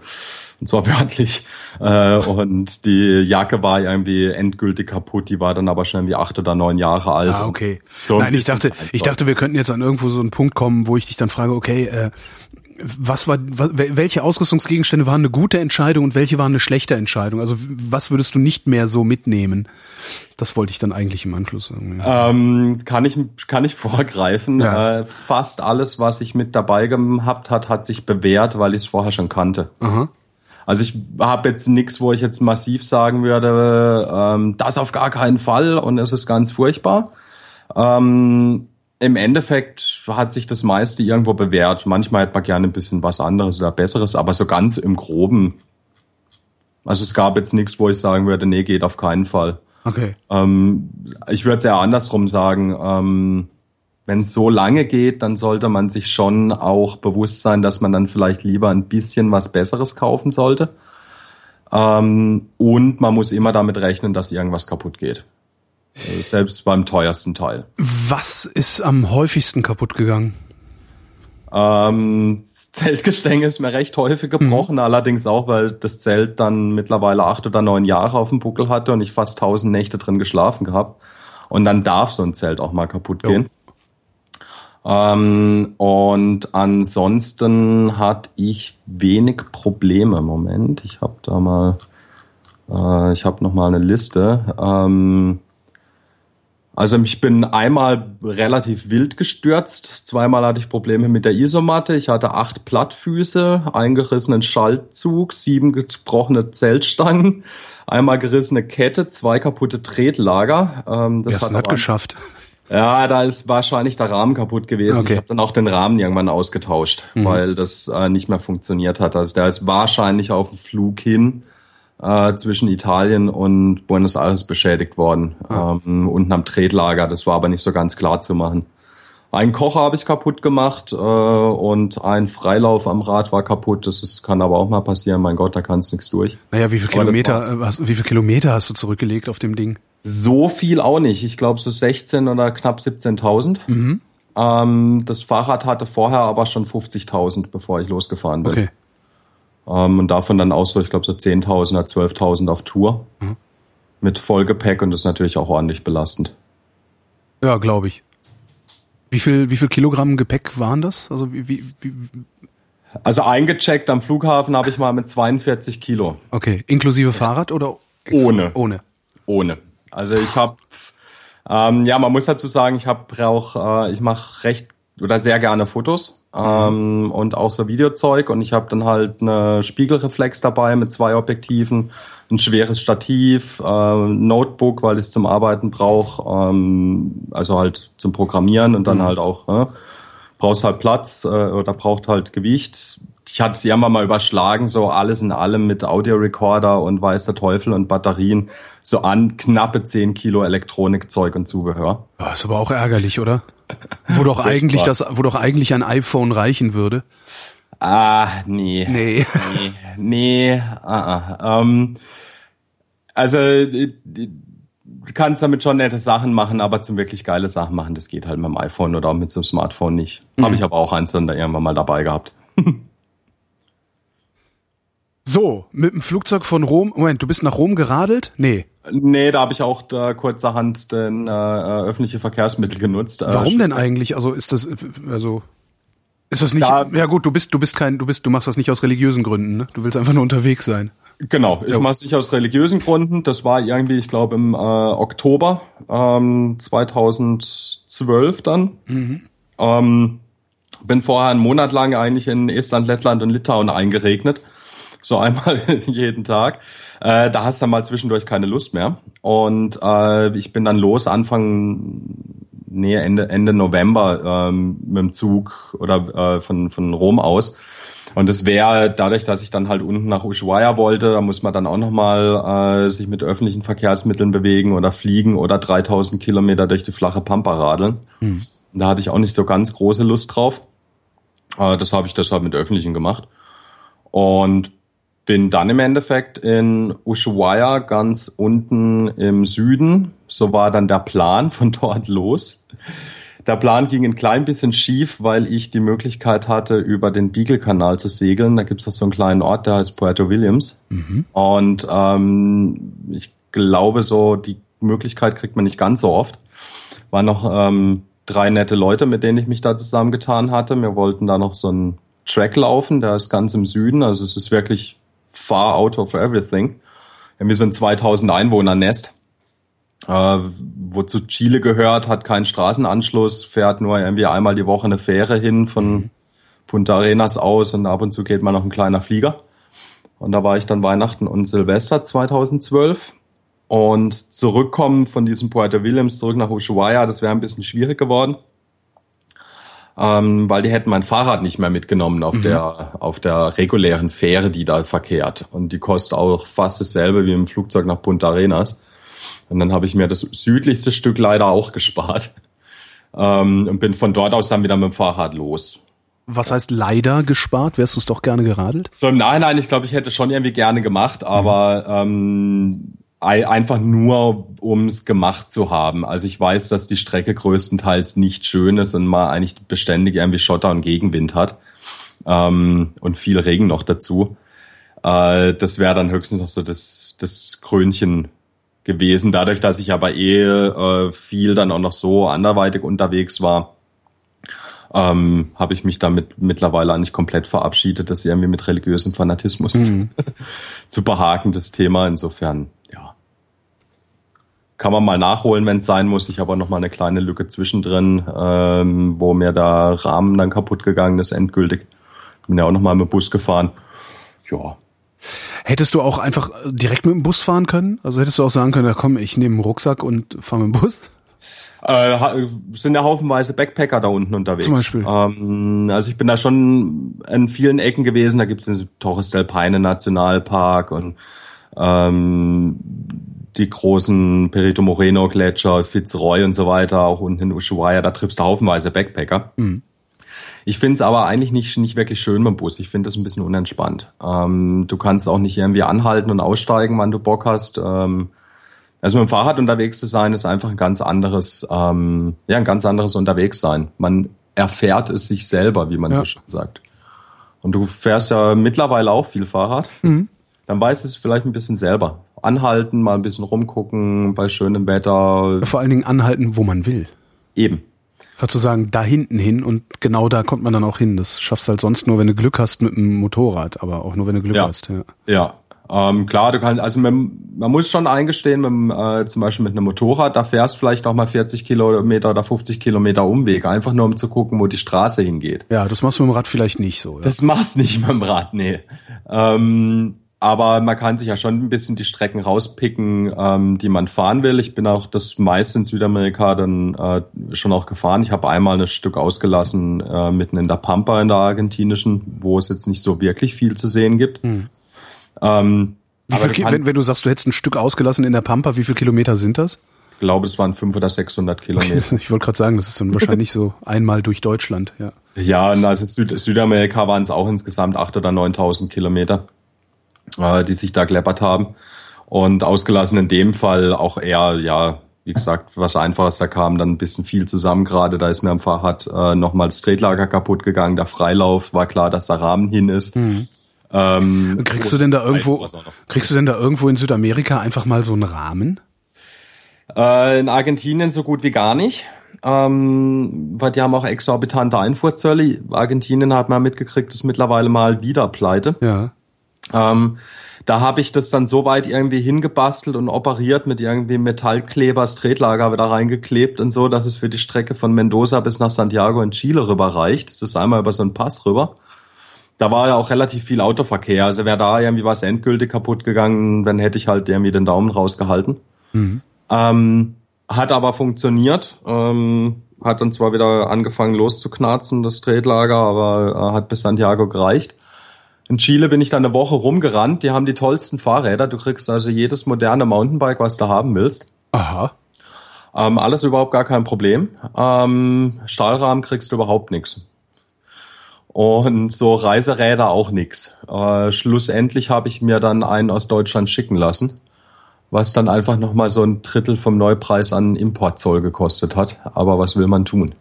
und zwar wörtlich. Äh, und die Jacke war irgendwie endgültig kaputt, die war dann aber schon irgendwie acht oder neun Jahre alt.
Ah, okay. So Nein, ich dachte, ich dachte, wir könnten jetzt an irgendwo so einen Punkt kommen, wo ich dich dann frage, okay, äh, was war, welche Ausrüstungsgegenstände waren eine gute Entscheidung und welche waren eine schlechte Entscheidung? Also was würdest du nicht mehr so mitnehmen? Das wollte ich dann eigentlich im Anschluss
sagen. Ähm, kann ich kann ich vorgreifen. Ja. Äh, fast alles, was ich mit dabei gehabt hat, hat sich bewährt, weil ich es vorher schon kannte. Aha. Also ich habe jetzt nichts, wo ich jetzt massiv sagen würde, ähm, das auf gar keinen Fall und es ist ganz furchtbar. Ähm, Im Endeffekt hat sich das meiste irgendwo bewährt. Manchmal hätte man gerne ein bisschen was anderes oder Besseres, aber so ganz im Groben. Also es gab jetzt nichts, wo ich sagen würde, nee, geht auf keinen Fall.
Okay.
Ähm, ich würde es eher andersrum sagen. Ähm, wenn es so lange geht, dann sollte man sich schon auch bewusst sein, dass man dann vielleicht lieber ein bisschen was Besseres kaufen sollte. Ähm, und man muss immer damit rechnen, dass irgendwas kaputt geht. Äh, selbst beim teuersten Teil.
Was ist am häufigsten kaputt gegangen?
Ähm, das Zeltgestänge ist mir recht häufig gebrochen, mhm. allerdings auch, weil das Zelt dann mittlerweile acht oder neun Jahre auf dem Buckel hatte und ich fast tausend Nächte drin geschlafen gehabt. Und dann darf so ein Zelt auch mal kaputt jo. gehen. Ähm, und ansonsten hatte ich wenig Probleme. Moment, ich habe da mal, äh, ich habe noch mal eine Liste. Ähm, Also ich bin einmal relativ wild gestürzt, zweimal hatte ich Probleme mit der Isomatte, ich hatte acht Plattfüße, eingerissenen Schaltzug, sieben gebrochene Zeltstangen, einmal gerissene Kette, zwei kaputte Tretlager.
Ähm, das hat, hat geschafft.
Ja, da ist wahrscheinlich der Rahmen kaputt gewesen. Okay. Ich habe dann auch den Rahmen irgendwann ausgetauscht, mhm. weil das äh, nicht mehr funktioniert hat. Also der ist wahrscheinlich auf dem Flug hin äh, zwischen Italien und Buenos Aires beschädigt worden. Ah. Ähm, unten am Tretlager. Das war aber nicht so ganz klar zu machen. Ein Kocher habe ich kaputt gemacht äh, und ein Freilauf am Rad war kaputt. Das ist, kann aber auch mal passieren. Mein Gott, da kann es nichts durch.
Naja, wie viele Kilometer, äh, wie viel Kilometer hast du zurückgelegt auf dem Ding?
So viel auch nicht. Ich glaube so 16 oder knapp 17.000. Mhm. Ähm, das Fahrrad hatte vorher aber schon 50.000, bevor ich losgefahren bin. Okay. Ähm, und davon dann auch so, ich glaube so 10.000 oder 12.000 auf Tour. Mhm. Mit Vollgepäck und das ist natürlich auch ordentlich belastend.
Ja, glaube ich. Wie viel, wie viel Kilogramm Gepäck waren das? Also wie, wie, wie
also eingecheckt am Flughafen habe ich mal mit 42 Kilo.
Okay, inklusive Fahrrad oder?
Ohne.
Ohne.
Ohne. Also ich habe, ähm, ja, man muss dazu sagen, ich habe auch, äh, ich mache recht oder sehr gerne Fotos ähm, und auch so Videozeug. Und ich habe dann halt eine Spiegelreflex dabei mit zwei Objektiven, ein schweres Stativ, äh, Notebook, weil ich es zum Arbeiten brauche, ähm, also halt zum Programmieren und dann mhm. halt auch äh, brauchst halt Platz äh, oder braucht halt Gewicht, ich hatte sie immer mal überschlagen, so alles in allem mit Audiorekorder und weißer Teufel und Batterien, so an knappe 10 Kilo Elektronikzeug und Zubehör.
Ja, ist aber auch ärgerlich, oder? Wo doch eigentlich das, wo doch eigentlich ein iPhone reichen würde.
Ah, nee.
Nee.
Nee, nee ah, ah. Ähm, also, du kannst damit schon nette Sachen machen, aber zum wirklich geile Sachen machen, das geht halt mit dem iPhone oder mit so einem Smartphone nicht. Mhm. Habe ich aber auch eins dann da irgendwann mal dabei gehabt.
So, mit dem Flugzeug von Rom. Moment, du bist nach Rom geradelt? Nee.
Nee, da habe ich auch da kurzerhand den äh, öffentliche Verkehrsmittel genutzt.
Äh, Warum denn eigentlich? Also ist das also ist das nicht da, Ja gut, du bist du bist kein du bist du machst das nicht aus religiösen Gründen, ne? Du willst einfach nur unterwegs sein.
Genau, ich ja. mache es nicht aus religiösen Gründen. Das war irgendwie, ich glaube, im äh, Oktober ähm, 2012 dann. Mhm. Ähm, bin vorher einen Monat lang eigentlich in Estland, Lettland und Litauen eingeregnet so einmal jeden Tag. Äh, da hast du mal zwischendurch keine Lust mehr. Und äh, ich bin dann los Anfang, nee, Ende, Ende November ähm, mit dem Zug oder äh, von, von Rom aus. Und es wäre dadurch, dass ich dann halt unten nach Ushuaia wollte, da muss man dann auch nochmal äh, sich mit öffentlichen Verkehrsmitteln bewegen oder fliegen oder 3000 Kilometer durch die flache Pampa radeln. Hm. Da hatte ich auch nicht so ganz große Lust drauf. Äh, das habe ich deshalb mit öffentlichen gemacht. Und bin dann im Endeffekt in Ushuaia ganz unten im Süden. So war dann der Plan von dort los. Der Plan ging ein klein bisschen schief, weil ich die Möglichkeit hatte, über den Beagle-Kanal zu segeln. Da gibt es so einen kleinen Ort, der heißt Puerto Williams. Mhm. Und ähm, ich glaube, so die Möglichkeit kriegt man nicht ganz so oft. Waren noch ähm, drei nette Leute, mit denen ich mich da zusammengetan hatte. Wir wollten da noch so einen Track laufen, der ist ganz im Süden. Also es ist wirklich far out of everything. Wir sind 2000 Einwohner Nest. Äh, wozu Chile gehört, hat keinen Straßenanschluss, fährt nur irgendwie einmal die Woche eine Fähre hin von mhm. Punta Arenas aus und ab und zu geht mal noch ein kleiner Flieger. Und da war ich dann Weihnachten und Silvester 2012. Und zurückkommen von diesem Puerto Williams zurück nach Ushuaia, das wäre ein bisschen schwierig geworden ähm, weil die hätten mein Fahrrad nicht mehr mitgenommen auf mhm. der auf der regulären Fähre, die da verkehrt. Und die kostet auch fast dasselbe wie im Flugzeug nach Punta Arenas. Und dann habe ich mir das südlichste Stück leider auch gespart ähm, und bin von dort aus dann wieder mit dem Fahrrad los.
Was heißt leider gespart? Wärst du es doch gerne geradelt?
So im Nachhinein, ich glaube, ich hätte schon irgendwie gerne gemacht, aber ähm, einfach nur, ums gemacht zu haben. Also ich weiß, dass die Strecke größtenteils nicht schön ist und man eigentlich beständig irgendwie Schotter und Gegenwind hat ähm, und viel Regen noch dazu. Äh, das wäre dann höchstens noch so das, das Krönchen gewesen. Dadurch, dass ich aber eh äh, viel dann auch noch so anderweitig unterwegs war, ähm, habe ich mich damit mittlerweile eigentlich komplett verabschiedet, das irgendwie mit religiösem Fanatismus mhm. zu behaken, das Thema. Insofern kann man mal nachholen, wenn es sein muss. Ich habe auch noch mal eine kleine Lücke zwischendrin, ähm, wo mir der Rahmen dann kaputt gegangen ist, endgültig. Bin ja auch noch mal mit dem Bus gefahren. Ja.
Hättest du auch einfach direkt mit dem Bus fahren können? Also hättest du auch sagen können, ja komm, ich nehme einen Rucksack und fahre mit dem Bus?
Äh, sind ja haufenweise Backpacker da unten unterwegs.
Zum Beispiel.
Ähm, also ich bin da schon in vielen Ecken gewesen. Da gibt es den Torres del Paine Nationalpark und ähm, die großen Perito Moreno Gletscher, Fitzroy und so weiter, auch unten in Ushuaia, da triffst du haufenweise Backpacker. Mhm. Ich finde es aber eigentlich nicht, nicht wirklich schön mit dem Bus. Ich finde das ein bisschen unentspannt. Ähm, du kannst auch nicht irgendwie anhalten und aussteigen, wann du Bock hast. Ähm, also mit dem Fahrrad unterwegs zu sein, ist einfach ein ganz anderes, ähm, ja, ein ganz anderes Unterwegssein. Man erfährt es sich selber, wie man ja. so schön sagt. Und du fährst ja mittlerweile auch viel Fahrrad. Mhm. Dann weißt du es vielleicht ein bisschen selber anhalten, mal ein bisschen rumgucken bei schönem Wetter.
Vor allen Dingen anhalten, wo man will.
Eben.
Einfach zu sagen, da hinten hin und genau da kommt man dann auch hin. Das schaffst du halt sonst nur, wenn du Glück hast mit dem Motorrad, aber auch nur, wenn du Glück
ja.
hast. Ja,
ja. Ähm, klar, du kannst, also man, man muss schon eingestehen, mit, äh, zum Beispiel mit einem Motorrad, da fährst vielleicht auch mal 40 Kilometer oder 50 Kilometer Umweg, einfach nur um zu gucken, wo die Straße hingeht.
Ja, das machst du mit dem Rad vielleicht nicht so. Ja.
Das machst nicht mit dem Rad, nee. Ähm, aber man kann sich ja schon ein bisschen die Strecken rauspicken, ähm, die man fahren will. Ich bin auch das meiste in Südamerika dann äh, schon auch gefahren. Ich habe einmal ein Stück ausgelassen äh, mitten in der Pampa in der argentinischen, wo es jetzt nicht so wirklich viel zu sehen gibt. Hm.
Ähm, viel, wenn, wenn, du sagst, du hättest ein Stück ausgelassen in der Pampa, wie viele Kilometer sind das?
Ich glaube, es waren 500 oder 600 Kilometer.
ich wollte gerade sagen, das ist dann wahrscheinlich so einmal durch Deutschland, ja.
Ja, also Süd Südamerika waren es auch insgesamt 8.000 oder 9.000 Kilometer äh, die sich da geleppert haben. Und ausgelassen in dem Fall auch eher, ja, wie gesagt, was einfaches, da kam dann ein bisschen viel zusammen gerade. Da ist mir am Fahrrad äh, nochmal das Tretlager kaputt gegangen. Der Freilauf war klar, dass der Rahmen hin ist. Mhm.
Ähm, kriegst du denn da irgendwo, kriegst du denn da irgendwo in Südamerika einfach mal so einen Rahmen?
Äh, in Argentinien so gut wie gar nicht. Ähm, weil die haben auch exorbitante Einfuhrzölle. Argentinien hat man mitgekriegt, ist mittlerweile mal wieder pleite.
Ja.
Ähm, da habe ich das dann so weit irgendwie hingebastelt und operiert mit irgendwie Metallklebers, Tretlager wieder reingeklebt und so, dass es für die Strecke von Mendoza bis nach Santiago in Chile rüber reicht. Das ist einmal über so einen Pass rüber. Da war ja auch relativ viel Autoverkehr. Also wäre da irgendwie was endgültig kaputt gegangen, dann hätte ich halt irgendwie den Daumen rausgehalten. Mhm. Ähm, hat aber funktioniert. Ähm, hat dann zwar wieder angefangen loszuknarzen, das Tretlager, aber äh, hat bis Santiago gereicht. In Chile bin ich dann eine Woche rumgerannt. Die haben die tollsten Fahrräder. Du kriegst also jedes moderne Mountainbike, was du haben willst.
Aha.
Ähm, alles überhaupt gar kein Problem. Ähm, Stahlrahmen kriegst du überhaupt nichts. Und so Reiseräder auch nix. Äh, schlussendlich habe ich mir dann einen aus Deutschland schicken lassen, was dann einfach nochmal so ein Drittel vom Neupreis an Importzoll gekostet hat. Aber was will man tun?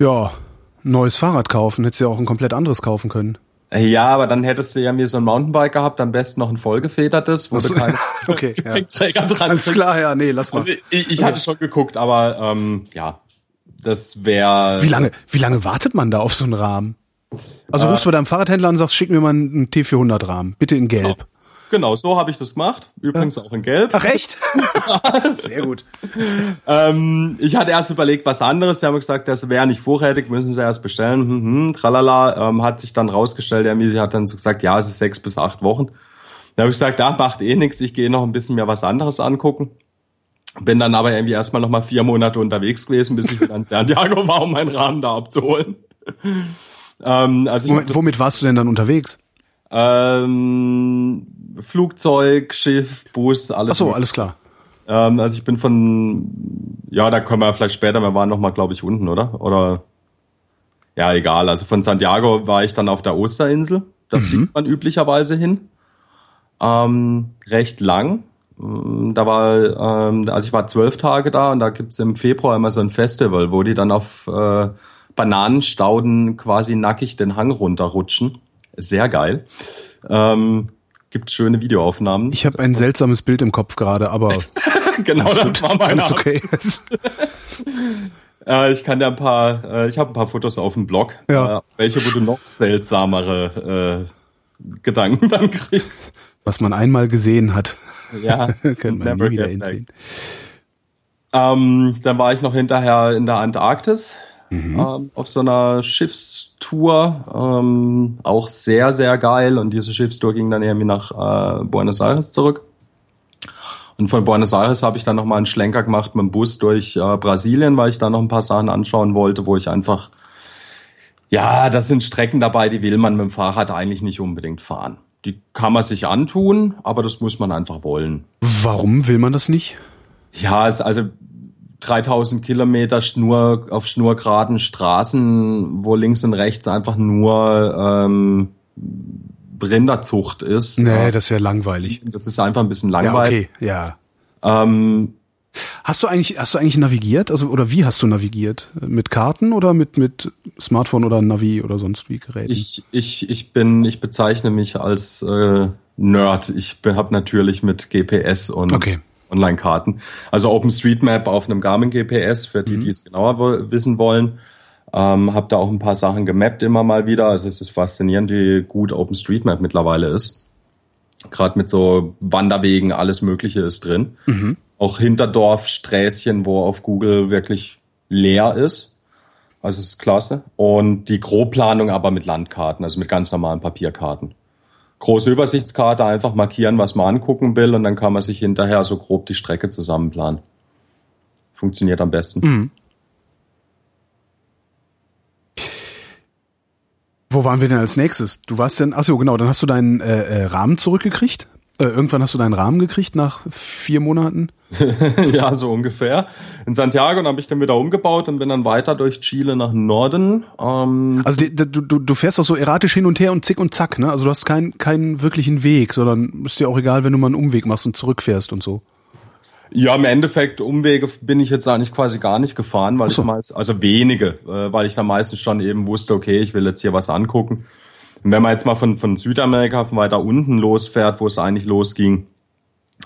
Ja, neues Fahrrad kaufen. Hättest du ja auch ein komplett anderes kaufen können.
Ja, aber dann hättest du ja mir so ein Mountainbike gehabt, am besten noch ein vollgefedertes, wo du keinen
okay, Träger dran Alles klar, ja, nee, lass mal. Also
ich, ich hatte schon geguckt, aber ähm, ja, das wäre.
Wie lange, wie lange wartet man da auf so einen Rahmen? Also äh, rufst du bei deinem Fahrradhändler und sagst, schick mir mal einen T400 Rahmen, bitte in Gelb.
Genau. Genau, so habe ich das gemacht. Übrigens ja. auch in Gelb.
Ach echt? Sehr gut.
ähm, ich hatte erst überlegt, was anderes. Die haben gesagt, das wäre nicht vorrätig, müssen sie erst bestellen. Hm, hm, tralala. Ähm, hat sich dann rausgestellt, der hat dann so gesagt, ja, es ist sechs bis acht Wochen. Da habe ich gesagt, da macht eh nichts, ich gehe noch ein bisschen mir was anderes angucken. Bin dann aber irgendwie erstmal noch mal vier Monate unterwegs gewesen, bis ich wieder in Santiago war, um meinen Rahmen da abzuholen.
ähm, also Moment, womit warst du denn dann unterwegs?
Ähm, Flugzeug, Schiff, Bus, alles.
Ach so, alles klar.
Ähm, also ich bin von, ja, da kommen wir vielleicht später, wir waren noch mal, glaube ich, unten, oder? Oder, ja, egal. Also von Santiago war ich dann auf der Osterinsel. Da mhm. fliegt man üblicherweise hin. Ähm, recht lang. Mm, da war, ähm, also ich war zwölf Tage da und da gibt's im Februar immer so ein Festival, wo die dann auf äh, Bananenstauden quasi nackig den Hang runterrutschen. Sehr geil. Ähm, gibt schöne Videoaufnahmen.
Ich habe ein seltsames Bild im Kopf gerade, aber
genau das war mein
okay.
äh, ich kann dir ein paar, äh, ich habe ein paar Fotos auf dem Blog,
ja.
äh, welche wo du noch seltsamere Gedanken dann kriegst.
Was man einmal gesehen hat.
Ja,
Können wir nie wieder hinsehen.
Ähm, dann war ich noch hinterher in der Antarktis
Mhm.
ähm, auf so einer Schiffstour. Ähm, auch sehr, sehr geil. Und diese Schiffstour ging dann irgendwie nach äh, Buenos Aires zurück. Und von Buenos Aires habe ich dann nochmal einen Schlenker gemacht mit dem Bus durch äh, Brasilien, weil ich da noch ein paar Sachen anschauen wollte, wo ich einfach, ja, das sind Strecken dabei, die will man mit dem Fahrrad eigentlich nicht unbedingt fahren. Die kann man sich antun, aber das muss man einfach wollen.
Warum will man das nicht?
Ja, es also 3000 Kilometer Schnur auf schnurgeraden Straßen, wo links und rechts einfach nur ähm, Rinderzucht ist.
Nee,
Ja,
das ist ja langweilig.
das ist einfach ein bisschen
Ja,
langweilig.
okay, ja.
ähm,
Hast du eigentlich, hast du eigentlich navigiert? Also, oder wie hast du navigiert? Mit Karten oder mit, mit Smartphone oder Navi oder sonst wie Geräten?
ich, ich, ich bin, ich bezeichne mich als äh, Nerd. Ich habe natürlich mit GPS und
Okay.
Online-Karten. Also OpenStreetMap auf einem Garmin GPS, für
Mhm.
die, die es genauer wissen wollen. Ähm, habe da auch ein paar Sachen gemappt immer mal wieder. Also es ist faszinierend, wie gut OpenStreetMap mittlerweile ist. Gerade mit so Wanderwegen, alles Mögliche ist drin.
Mhm.
Auch Hinterdorf, Sträßchen, wo auf Google wirklich leer ist. Also es ist klasse. Und die Grobplanung aber mit Landkarten, also mit ganz normalen Papierkarten. Große Übersichtskarte, einfach markieren, was man angucken will und dann kann man sich hinterher so grob die Strecke zusammenplanen. Funktioniert am besten.
Mhm. Wo waren wir denn als nächstes? Du warst denn, ach so, genau, dann hast du deinen äh, äh, Rahmen zurückgekriegt. Äh, irgendwann hast du deinen Rahmen gekriegt nach vier Monaten.
ja, so ungefähr. In Santiago und habe ich dann wieder umgebaut und bin dann weiter durch Chile nach Norden. Ähm,
Also die, du, du, du fährst doch so erratisch hin und her und zick und zack, ne? Also du hast keinen keinen wirklichen Weg, sondern ist dir auch egal, wenn du mal einen Umweg machst und zurückfährst und so.
Ja, im Endeffekt Umwege bin ich jetzt eigentlich quasi gar nicht gefahren, weil
so.
ich meist, also wenige, äh, weil ich da meistens schon eben wusste, okay, ich will jetzt hier was angucken. Und wenn man jetzt mal von, von Südamerika, von weiter unten losfährt, wo es eigentlich losging,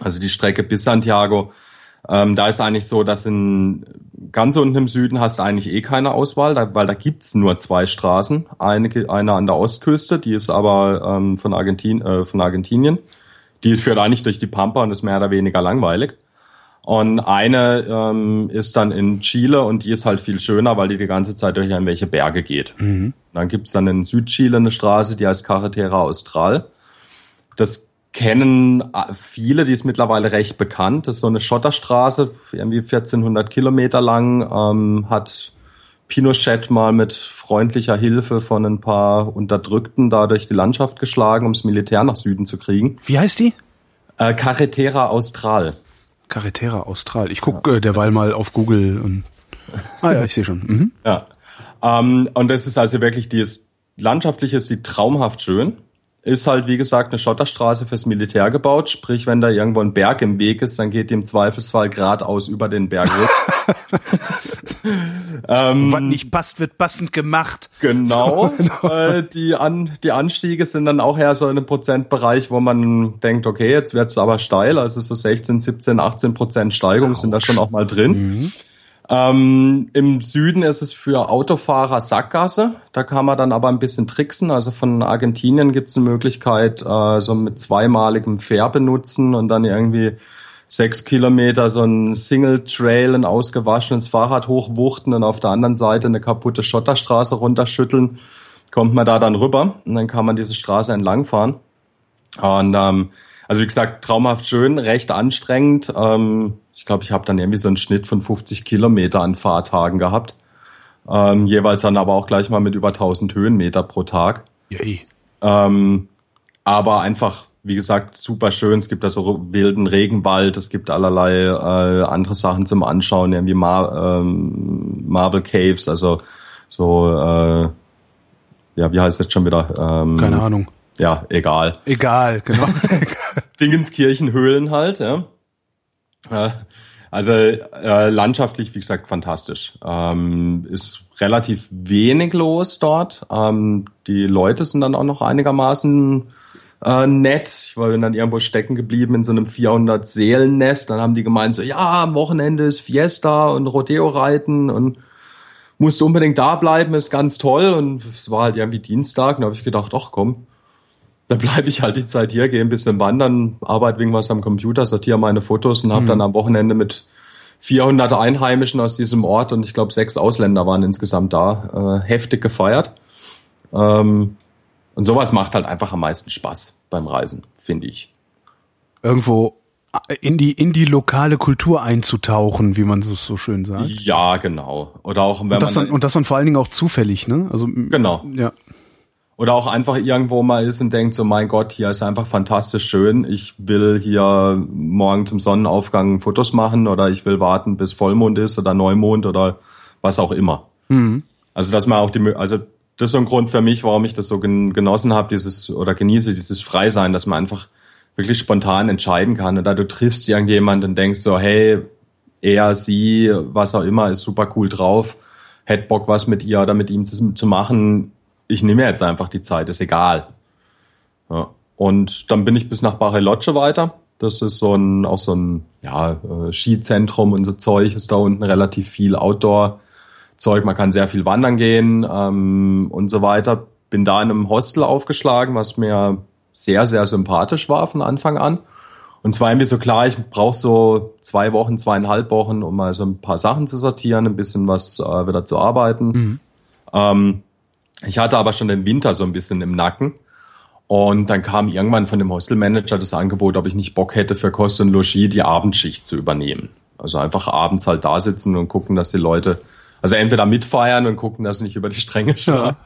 also die Strecke bis Santiago, ähm, da ist eigentlich so, dass in ganz unten im Süden hast du eigentlich eh keine Auswahl, da, weil da gibt's nur zwei Straßen. Eine, eine an der Ostküste, die ist aber ähm, von, Argentin, äh, von Argentinien. Die führt eigentlich durch die Pampa und ist mehr oder weniger langweilig. Und eine ähm, ist dann in Chile und die ist halt viel schöner, weil die die ganze Zeit durch irgendwelche Berge geht. Dann gibt's dann in Südchile eine Straße, die heißt Carretera Austral. Das kennen äh, viele, die ist mittlerweile recht bekannt. Das ist so eine Schotterstraße, irgendwie 1400 Kilometer lang, ähm, hat Pinochet mal mit freundlicher Hilfe von ein paar Unterdrückten da durch die Landschaft geschlagen, ums Militär nach Süden zu kriegen.
Wie heißt die?
Äh, Carretera Austral.
Carretera Austral. Ich gucke äh, derweil mal auf Google und Ah ja, ich sehe schon. Mhm.
Ja. Ähm, und das ist also wirklich, die ist landschaftlich ist sie traumhaft schön. Ist halt, wie gesagt, eine Schotterstraße fürs Militär gebaut. Sprich, wenn da irgendwo ein Berg im Weg ist, dann geht die im Zweifelsfall geradeaus über den Berg ähm,
Was nicht passt, wird passend gemacht.
Genau. Äh, die, An die Anstiege sind dann auch eher so in einem Prozentbereich, wo man denkt, okay, jetzt wird's aber steil. Also so 16, 17, 18 Prozent Steigung sind da schon auch mal drin. Ähm, Im Süden ist es für Autofahrer Sackgasse. Da kann man dann aber ein bisschen tricksen. Also von Argentinien gibt's eine Möglichkeit, äh, so mit zweimaligem Fair benutzen und dann irgendwie sechs Kilometer so ein Single Trail, ein ausgewaschenes Fahrrad hochwuchten und auf der anderen Seite eine kaputte Schotterstraße runterschütteln, kommt man da dann rüber und dann kann man diese Straße entlangfahren. Und ähm, also wie gesagt, traumhaft schön, recht anstrengend. Ähm, ich glaube, ich habe dann irgendwie so einen Schnitt von 50 Kilometer an Fahrtagen gehabt. Ähm, jeweils dann aber auch gleich mal mit über 1000 Höhenmeter pro Tag.
Ja, eh.
Ähm, aber einfach, wie gesagt, super schön. Es gibt da so wilden Regenwald, es gibt allerlei äh, andere Sachen zum Anschauen, irgendwie Mar ähm, Marble Caves, also so, äh, ja, wie heißt das schon wieder? Ähm,
Keine Ahnung.
Ja, egal.
Egal, genau.
Dingenskirchenhöhlen halt, ja. Äh, Also äh, landschaftlich, wie gesagt, fantastisch. Ähm, ist relativ wenig los dort. Ähm, die Leute sind dann auch noch einigermaßen äh, nett. Ich war dann irgendwo stecken geblieben in so einem 400 Seelennest. Dann haben die gemeint so, ja, am Wochenende ist Fiesta und Rodeo reiten und musste unbedingt da bleiben, ist ganz toll. Und es war halt irgendwie Dienstag. Und da habe ich gedacht, ach komm, da bleibe ich halt die Zeit hier, gehe ein bisschen wandern, arbeite wegen was am Computer, sortiere meine Fotos und habe mhm. dann am Wochenende mit 400 Einheimischen aus diesem Ort und ich glaube sechs Ausländer waren insgesamt da, äh, heftig gefeiert. Ähm, und sowas macht halt einfach am meisten Spaß beim Reisen, finde ich.
Irgendwo in die in die lokale Kultur einzutauchen, wie man so, so schön sagt.
Ja, genau. Oder auch wenn
und das man dann, und das dann vor allen Dingen auch zufällig, ne?
Also genau. Ja. Oder auch einfach irgendwo mal ist und denkt so, mein Gott, hier ist einfach fantastisch schön. Ich will hier morgen zum Sonnenaufgang Fotos machen oder ich will warten, bis Vollmond ist oder Neumond oder was auch immer. Mhm. Also dass man auch die, also das ist so ein Grund für mich, warum ich das so genossen habe, dieses oder genieße dieses Freisein, dass man einfach wirklich spontan entscheiden kann. Oder du triffst irgendjemanden und denkst so, hey, er, sie, was auch immer, ist super cool drauf, hätte Bock, was mit ihr oder mit ihm zu, zu machen. Ich nehme jetzt einfach die Zeit, ist egal. Ja. Und dann bin ich bis nach Bariloche weiter. Das ist so ein, auch so ein, ja, äh, Skizentrum und so Zeug ist da unten relativ viel Outdoor-Zeug. Man kann sehr viel wandern gehen ähm, und so weiter. Bin da in einem Hostel aufgeschlagen, was mir sehr, sehr sympathisch war von Anfang an. Und zwar irgendwie so klar, ich brauche so zwei Wochen, zweieinhalb Wochen, um mal so ein paar Sachen zu sortieren, ein bisschen was äh, wieder zu arbeiten. Mhm. Ähm, ich hatte aber schon den Winter so ein bisschen im Nacken. Und dann kam irgendwann von dem Hostelmanager das Angebot, ob ich nicht Bock hätte, für Kost und Logis die Abendschicht zu übernehmen. Also einfach abends halt da sitzen und gucken, dass die Leute, also entweder mitfeiern und gucken, dass sie nicht über die Stränge schauen,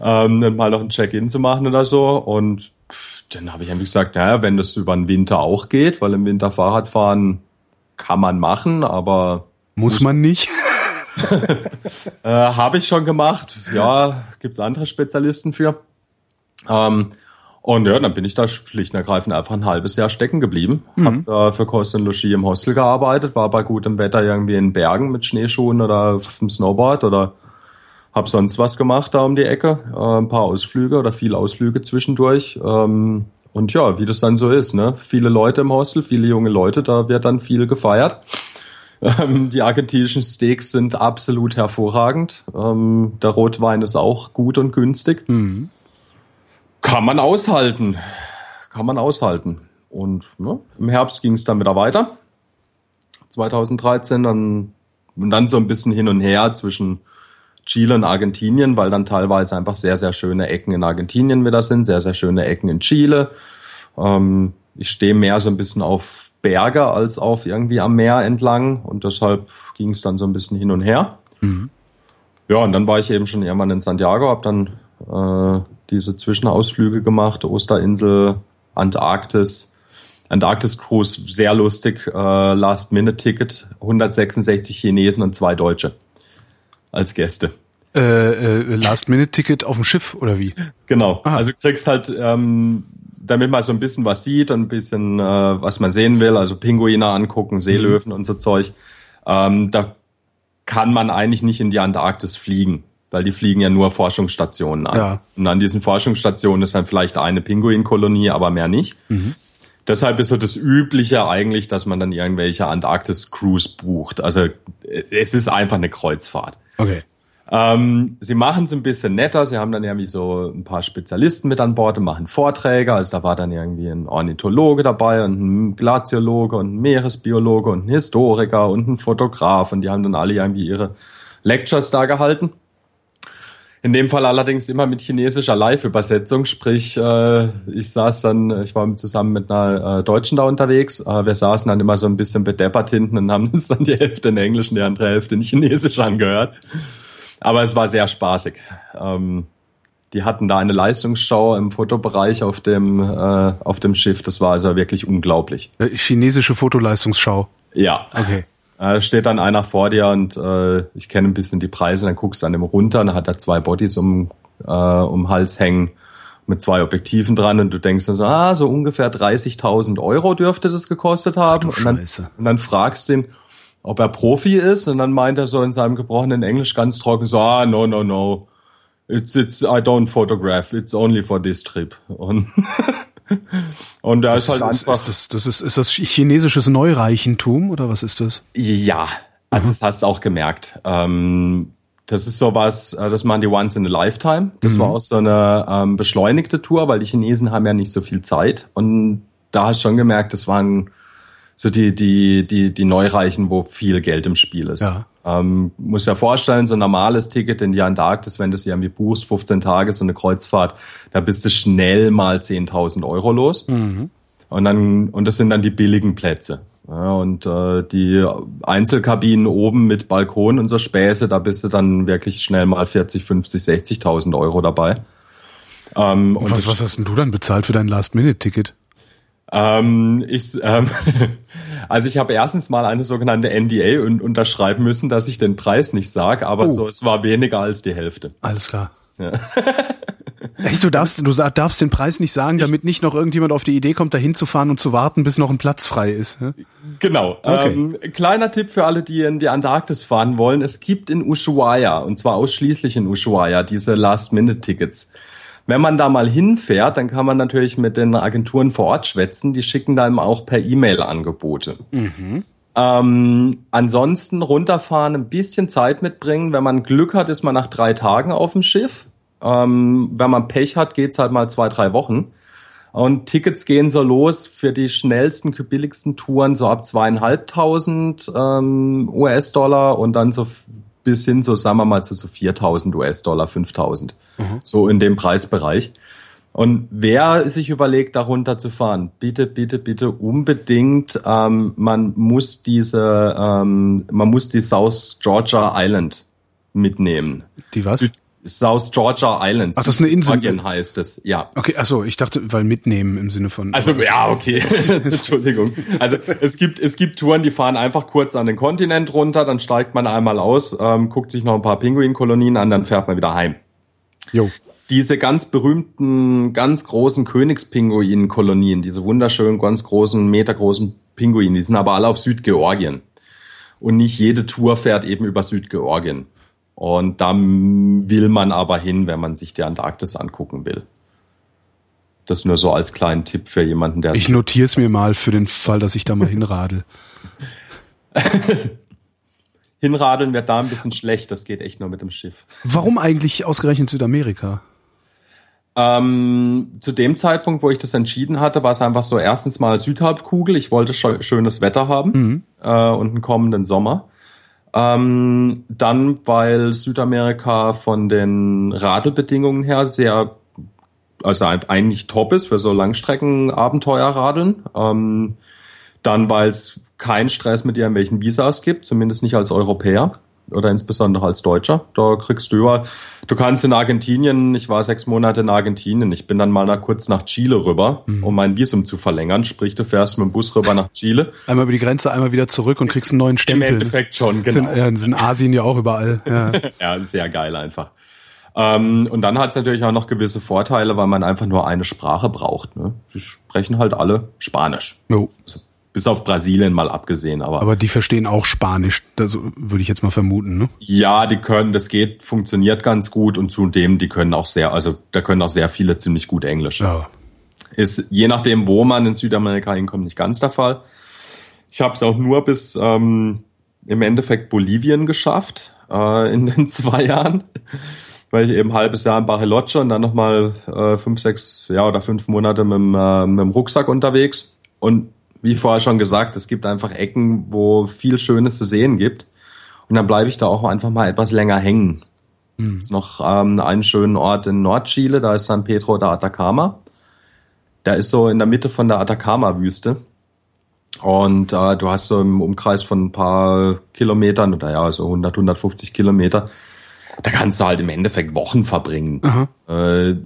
ja. ähm, dann mal noch ein Check-in zu machen oder so. Und dann habe ich einfach gesagt, naja, wenn das über den Winter auch geht, weil im Winter Fahrradfahren kann man machen, aber
muss man nicht.
äh, habe ich schon gemacht. Ja, gibt's andere Spezialisten für. Ähm, und ja, dann bin ich da schlicht und ergreifend einfach ein halbes Jahr stecken geblieben. Mhm. Hab äh, für Kost und Logis im Hostel gearbeitet, war bei gutem Wetter irgendwie in Bergen mit Schneeschuhen oder auf dem Snowboard oder hab sonst was gemacht da um die Ecke, äh, ein paar Ausflüge oder viele Ausflüge zwischendurch. Ähm, und ja, wie das dann so ist, ne? Viele Leute im Hostel, viele junge Leute, da wird dann viel gefeiert. Ähm, die argentinischen Steaks sind absolut hervorragend. Ähm, der Rotwein ist auch gut und günstig. Mhm. Kann man aushalten. Kann man aushalten. Und ne, im Herbst ging es dann wieder weiter. 2013 dann und dann so ein bisschen hin und her zwischen Chile und Argentinien, weil dann teilweise einfach sehr, sehr schöne Ecken in Argentinien wieder sind, sehr, sehr schöne Ecken in Chile. Ähm, ich stehe mehr so ein bisschen auf Berge als auf irgendwie am Meer entlang und deshalb ging es dann so ein bisschen hin und her. Mhm. Ja, und dann war ich eben schon irgendwann in Santiago, habe dann äh, diese Zwischenausflüge gemacht, Osterinsel, Antarktis, Antarktis Cruise, sehr lustig, äh, Last-Minute-Ticket, 166 Chinesen und zwei Deutsche als Gäste.
Äh, äh, Last-Minute-Ticket auf dem Schiff oder wie?
Genau. Aha. Also kriegst halt, ähm, damit man so ein bisschen was sieht und ein bisschen äh, was man sehen will, also Pinguine angucken, Seelöwen mhm. und so Zeug. Ähm, da kann man eigentlich nicht in die Antarktis fliegen, weil die fliegen ja nur Forschungsstationen an. Ja. Und an diesen Forschungsstationen ist dann vielleicht eine Pinguinkolonie, aber mehr nicht. Mhm. Deshalb ist so das Übliche eigentlich, dass man dann irgendwelche Antarktis-Cruise bucht. Also es ist einfach eine Kreuzfahrt.
Okay.
Ähm, sie machen es ein bisschen netter. Sie haben dann irgendwie so ein paar Spezialisten mit an Bord und machen Vorträge. Also da war dann irgendwie ein Ornithologe dabei und ein Glaziologe und ein Meeresbiologe und ein Historiker und ein Fotograf. Und die haben dann alle irgendwie ihre Lectures da gehalten. In dem Fall allerdings immer mit chinesischer Live-Übersetzung, sprich, äh, ich saß dann, ich war zusammen mit einer äh, Deutschen da unterwegs, äh, wir saßen dann immer so ein bisschen bedeppert hinten und haben uns dann die Hälfte in Englisch und die andere Hälfte in Chinesisch angehört. Aber es war sehr spaßig. Ähm, die hatten da eine Leistungsschau im Fotobereich auf dem, äh, auf dem Schiff, das war also wirklich unglaublich.
Äh, chinesische Fotoleistungsschau?
Ja.
Okay.
Äh, steht dann einer vor dir und äh, ich kenne ein bisschen die Preise, dann guckst du an dem runter, dann hat er zwei Bodies um, äh, um Hals hängen mit zwei Objektiven dran und du denkst so, ah, so ungefähr 30.000 Euro dürfte das gekostet haben.
und, dann,
und dann fragst du ihn, ob er Profi ist und dann meint er so in seinem gebrochenen Englisch ganz trocken so, ah, no, no, no. It's, it's, I don't photograph. It's only for this trip. Und Und da ist halt einfach.
Ist das, das ist, ist das chinesisches Neureichentum oder was ist das?
Ja, also mhm. das hast du auch gemerkt. Ähm, Das ist sowas, äh, das machen die Once in a Lifetime. Das mhm. war auch so eine ähm, beschleunigte Tour, weil die Chinesen haben ja nicht so viel Zeit. Und da hast du schon gemerkt, das waren so die, die, die, die Neureichen, wo viel Geld im Spiel ist. Ja. Ähm, muss ja vorstellen, so ein normales Ticket in die Antarktis, wenn du es irgendwie buchst, 15 Tage, so eine Kreuzfahrt, da bist du schnell mal 10.000 Euro los. Mhm. Und dann, und das sind dann die billigen Plätze. Ja, und äh, die Einzelkabinen oben mit Balkon und so Späße, da bist du dann wirklich schnell mal 40, 50, 60.000 Euro dabei.
Ähm, und was, was hast denn du dann bezahlt für dein Last-Minute-Ticket?
Ähm, ich, ähm, also ich habe erstens mal eine sogenannte NDA un unterschreiben müssen, dass ich den Preis nicht sage, aber oh. so es war weniger als die Hälfte.
Alles klar. Ja. Echt, du darfst, du darfst den Preis nicht sagen, damit nicht noch irgendjemand auf die Idee kommt, da hinzufahren und zu warten, bis noch ein Platz frei ist. Ja?
Genau. Okay. Ähm, kleiner Tipp für alle, die in die Antarktis fahren wollen. Es gibt in Ushuaia, und zwar ausschließlich in Ushuaia, diese Last-Minute-Tickets. Wenn man da mal hinfährt, dann kann man natürlich mit den Agenturen vor Ort schwätzen. Die schicken dann auch per E-Mail Angebote. Mhm. Ähm, ansonsten runterfahren, ein bisschen Zeit mitbringen. Wenn man Glück hat, ist man nach drei Tagen auf dem Schiff. Ähm, wenn man Pech hat, geht's halt mal zwei, drei Wochen. Und Tickets gehen so los für die schnellsten, billigsten Touren so ab zweieinhalbtausend ähm, US-Dollar und dann so bis hin so, sagen wir mal, zu so 4000 US-Dollar, 5000. Mhm. So in dem Preisbereich. Und wer sich überlegt, darunter zu fahren, bitte, bitte, bitte unbedingt, ähm, man muss diese, ähm, man muss die South Georgia Island mitnehmen.
Die was? Süd
South Georgia Islands.
Ach, das ist eine Insel.
Georgien heißt es, ja.
Okay, achso, ich dachte, weil mitnehmen im Sinne von.
Also, ja, okay. Entschuldigung. Also, es gibt, es gibt Touren, die fahren einfach kurz an den Kontinent runter, dann steigt man einmal aus, ähm, guckt sich noch ein paar Pinguinkolonien an, dann fährt man wieder heim. Jo. Diese ganz berühmten, ganz großen Königspinguinkolonien, diese wunderschönen, ganz großen, metergroßen Pinguine, die sind aber alle auf Südgeorgien. Und nicht jede Tour fährt eben über Südgeorgien. Und da will man aber hin, wenn man sich die Antarktis angucken will. Das nur so als kleinen Tipp für jemanden, der.
Ich notiere es mir mal für den Fall, dass ich da mal hinradel.
Hinradeln wird da ein bisschen schlecht, das geht echt nur mit dem Schiff.
Warum eigentlich ausgerechnet Südamerika?
Ähm, zu dem Zeitpunkt, wo ich das entschieden hatte, war es einfach so erstens mal Südhalbkugel. Ich wollte schönes Wetter haben mhm. äh, und einen kommenden Sommer. Ähm, dann, weil Südamerika von den Radelbedingungen her sehr, also eigentlich top ist für so Langstrecken-Abenteuerradeln. Ähm, dann, weil es keinen Stress mit irgendwelchen Visas gibt, zumindest nicht als Europäer oder insbesondere als Deutscher. Da kriegst du über, du kannst in Argentinien, ich war sechs Monate in Argentinien, ich bin dann mal nach, kurz nach Chile rüber, mhm. um mein Visum zu verlängern. Sprich, du fährst mit dem Bus rüber nach Chile.
Einmal über die Grenze, einmal wieder zurück und kriegst einen neuen Stempel.
Im Endeffekt schon, genau.
Sind, ja, sind Asien ja auch überall. Ja,
ja sehr geil einfach. Ähm, und dann hat es natürlich auch noch gewisse Vorteile, weil man einfach nur eine Sprache braucht. Ne? Die sprechen halt alle Spanisch. No. Also bis auf Brasilien mal abgesehen, aber.
Aber die verstehen auch Spanisch, das würde ich jetzt mal vermuten, ne?
Ja, die können, das geht, funktioniert ganz gut und zudem, die können auch sehr, also da können auch sehr viele ziemlich gut Englisch. Ja. Ist je nachdem, wo man in Südamerika hinkommt, nicht ganz der Fall. Ich habe es auch nur bis ähm, im Endeffekt Bolivien geschafft äh, in den zwei Jahren, weil ich eben ein halbes Jahr in Bariloche und dann nochmal äh, fünf, sechs, ja oder fünf Monate mit, äh, mit dem Rucksack unterwegs. Und wie vorher schon gesagt, es gibt einfach Ecken, wo viel Schönes zu sehen gibt. Und dann bleibe ich da auch einfach mal etwas länger hängen. Mhm. ist noch ähm, einen schönen Ort in Nordchile, da ist San Pedro de Atacama. Der ist so in der Mitte von der Atacama-Wüste. Und äh, du hast so im Umkreis von ein paar Kilometern, oder ja, so 100, 150 Kilometer, da kannst du halt im Endeffekt Wochen verbringen. Äh,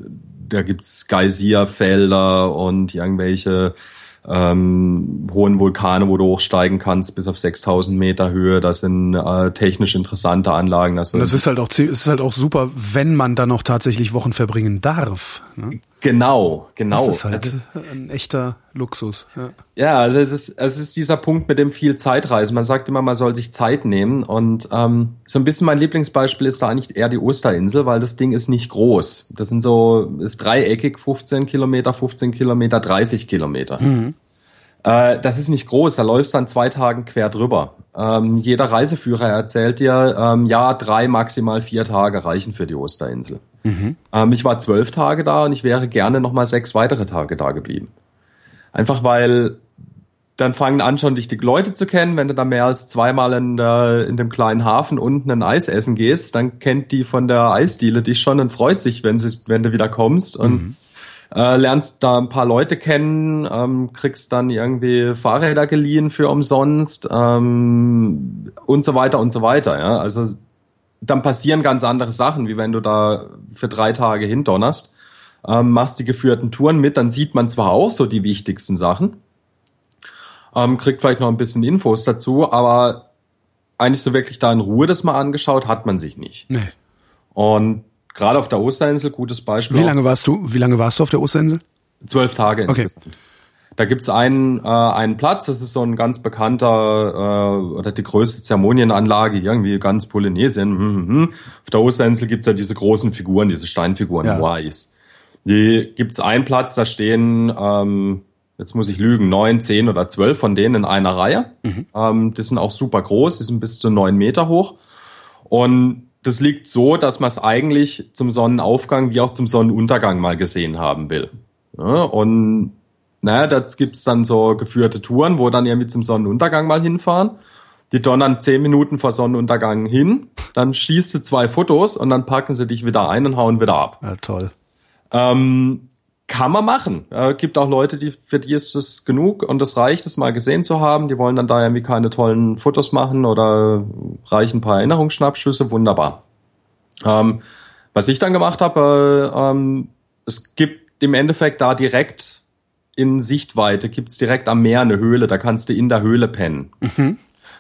da gibt's Geysirfelder und irgendwelche ähm, hohen Vulkane, wo du hochsteigen kannst bis auf 6000 Meter Höhe. Das sind äh, technisch interessante Anlagen.
Also das ist halt auch, ist halt auch super, wenn man da noch tatsächlich Wochen verbringen darf. Ne?
Genau, genau. Das
ist halt also, ein echter Luxus. Ja,
ja also es ist, es ist dieser Punkt mit dem viel Zeitreisen. Man sagt immer, man soll sich Zeit nehmen. Und ähm, so ein bisschen mein Lieblingsbeispiel ist da eigentlich eher die Osterinsel, weil das Ding ist nicht groß. Das sind so, ist dreieckig, 15 Kilometer, 15 Kilometer, 30 Kilometer. Mhm. Äh, das ist nicht groß, da läufst du an zwei Tagen quer drüber. Ähm, jeder Reiseführer erzählt dir, ähm, ja, drei, maximal vier Tage reichen für die Osterinsel. Mhm. Ähm, ich war zwölf Tage da und ich wäre gerne nochmal sechs weitere Tage da geblieben. Einfach weil dann fangen an schon dich die Leute zu kennen. Wenn du da mehr als zweimal in, der, in dem kleinen Hafen unten ein Eis essen gehst, dann kennt die von der Eisdiele dich schon und freut sich, wenn, sie, wenn du wieder kommst und mhm. Äh, lernst da ein paar Leute kennen, ähm, kriegst dann irgendwie Fahrräder geliehen für umsonst ähm, und so weiter und so weiter. Ja? Also dann passieren ganz andere Sachen, wie wenn du da für drei Tage hindonnerst, ähm, machst die geführten Touren mit, dann sieht man zwar auch so die wichtigsten Sachen, ähm, kriegt vielleicht noch ein bisschen Infos dazu, aber eigentlich so wirklich da in Ruhe das mal angeschaut hat man sich nicht. Nee. Und gerade auf der Osterinsel, gutes Beispiel.
Wie lange warst du, wie lange warst du auf der Osterinsel?
Zwölf Tage okay. insgesamt. Da gibt's einen, äh, einen Platz, das ist so ein ganz bekannter äh, oder die größte Zeremonienanlage irgendwie ganz Polynesien. Hm, hm, hm. Auf der Osterinsel gibt's ja diese großen Figuren, diese Steinfiguren, ja. Moais. Die gibt's einen Platz, da stehen ähm, jetzt muss ich lügen, neun, zehn oder zwölf von denen in einer Reihe. Mhm. Ähm, die sind auch super groß, die sind bis zu neun Meter hoch. Und das liegt so, dass man es eigentlich zum Sonnenaufgang wie auch zum Sonnenuntergang mal gesehen haben will. Ja, und naja, da gibt's dann so geführte Touren, wo dann irgendwie zum Sonnenuntergang mal hinfahren. Die donnern zehn Minuten vor Sonnenuntergang hin, dann schießt du zwei Fotos und dann packen sie dich wieder ein und hauen wieder ab.
Ja, toll.
Ähm, kann man machen. Äh, gibt auch Leute, die für die ist es genug und es reicht, es mal gesehen zu haben. Die wollen dann da irgendwie keine tollen Fotos machen oder reichen ein paar Erinnerungsschnappschüsse. Wunderbar. Ähm, was ich dann gemacht habe, äh, ähm, es gibt im Endeffekt da direkt in Sichtweite, gibt's direkt am Meer eine Höhle, da kannst du in der Höhle pennen. Mhm.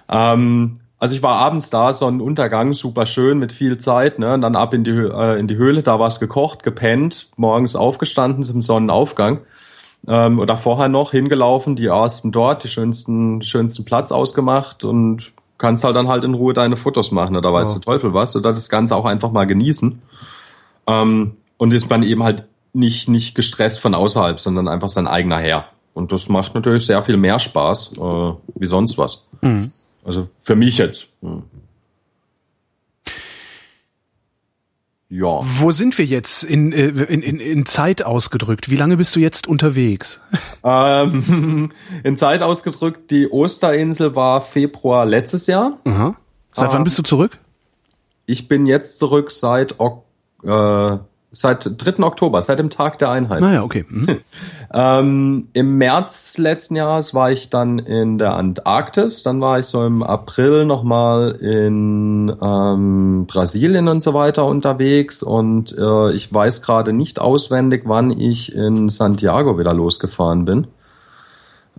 Ähm, also ich war abends da, Sonnenuntergang, super schön, mit viel Zeit, ne? Und dann ab in die, äh, in die Höhle, da war's gekocht, gepennt, morgens aufgestanden zum Sonnenaufgang. Ähm, oder vorher noch hingelaufen, die ersten dort, die schönsten, schönsten Platz ausgemacht und kannst halt dann halt in Ruhe deine Fotos machen, oder weiß ja. der Teufel was, oder das Ganze auch einfach mal genießen. Ähm, und ist man eben halt nicht, nicht gestresst von außerhalb, sondern einfach sein eigener Herr. Und das macht natürlich sehr viel mehr Spaß, äh, wie sonst was. Mhm. Also für mich jetzt. Hm.
Ja. Wo sind wir jetzt in, äh, in, in, in Zeit ausgedrückt? Wie lange bist du jetzt unterwegs?
Ähm, in Zeit ausgedrückt, die Osterinsel war Februar letztes Jahr.
Aha. Seit ähm, wann bist du zurück?
Ich bin jetzt zurück seit äh, Seit 3. Oktober, seit dem Tag der Einheit.
Naja, okay. Mhm.
ähm, Im März letzten Jahres war ich dann in der Antarktis, dann war ich so im April nochmal in ähm, Brasilien und so weiter unterwegs und äh, ich weiß gerade nicht auswendig, wann ich in Santiago wieder losgefahren bin.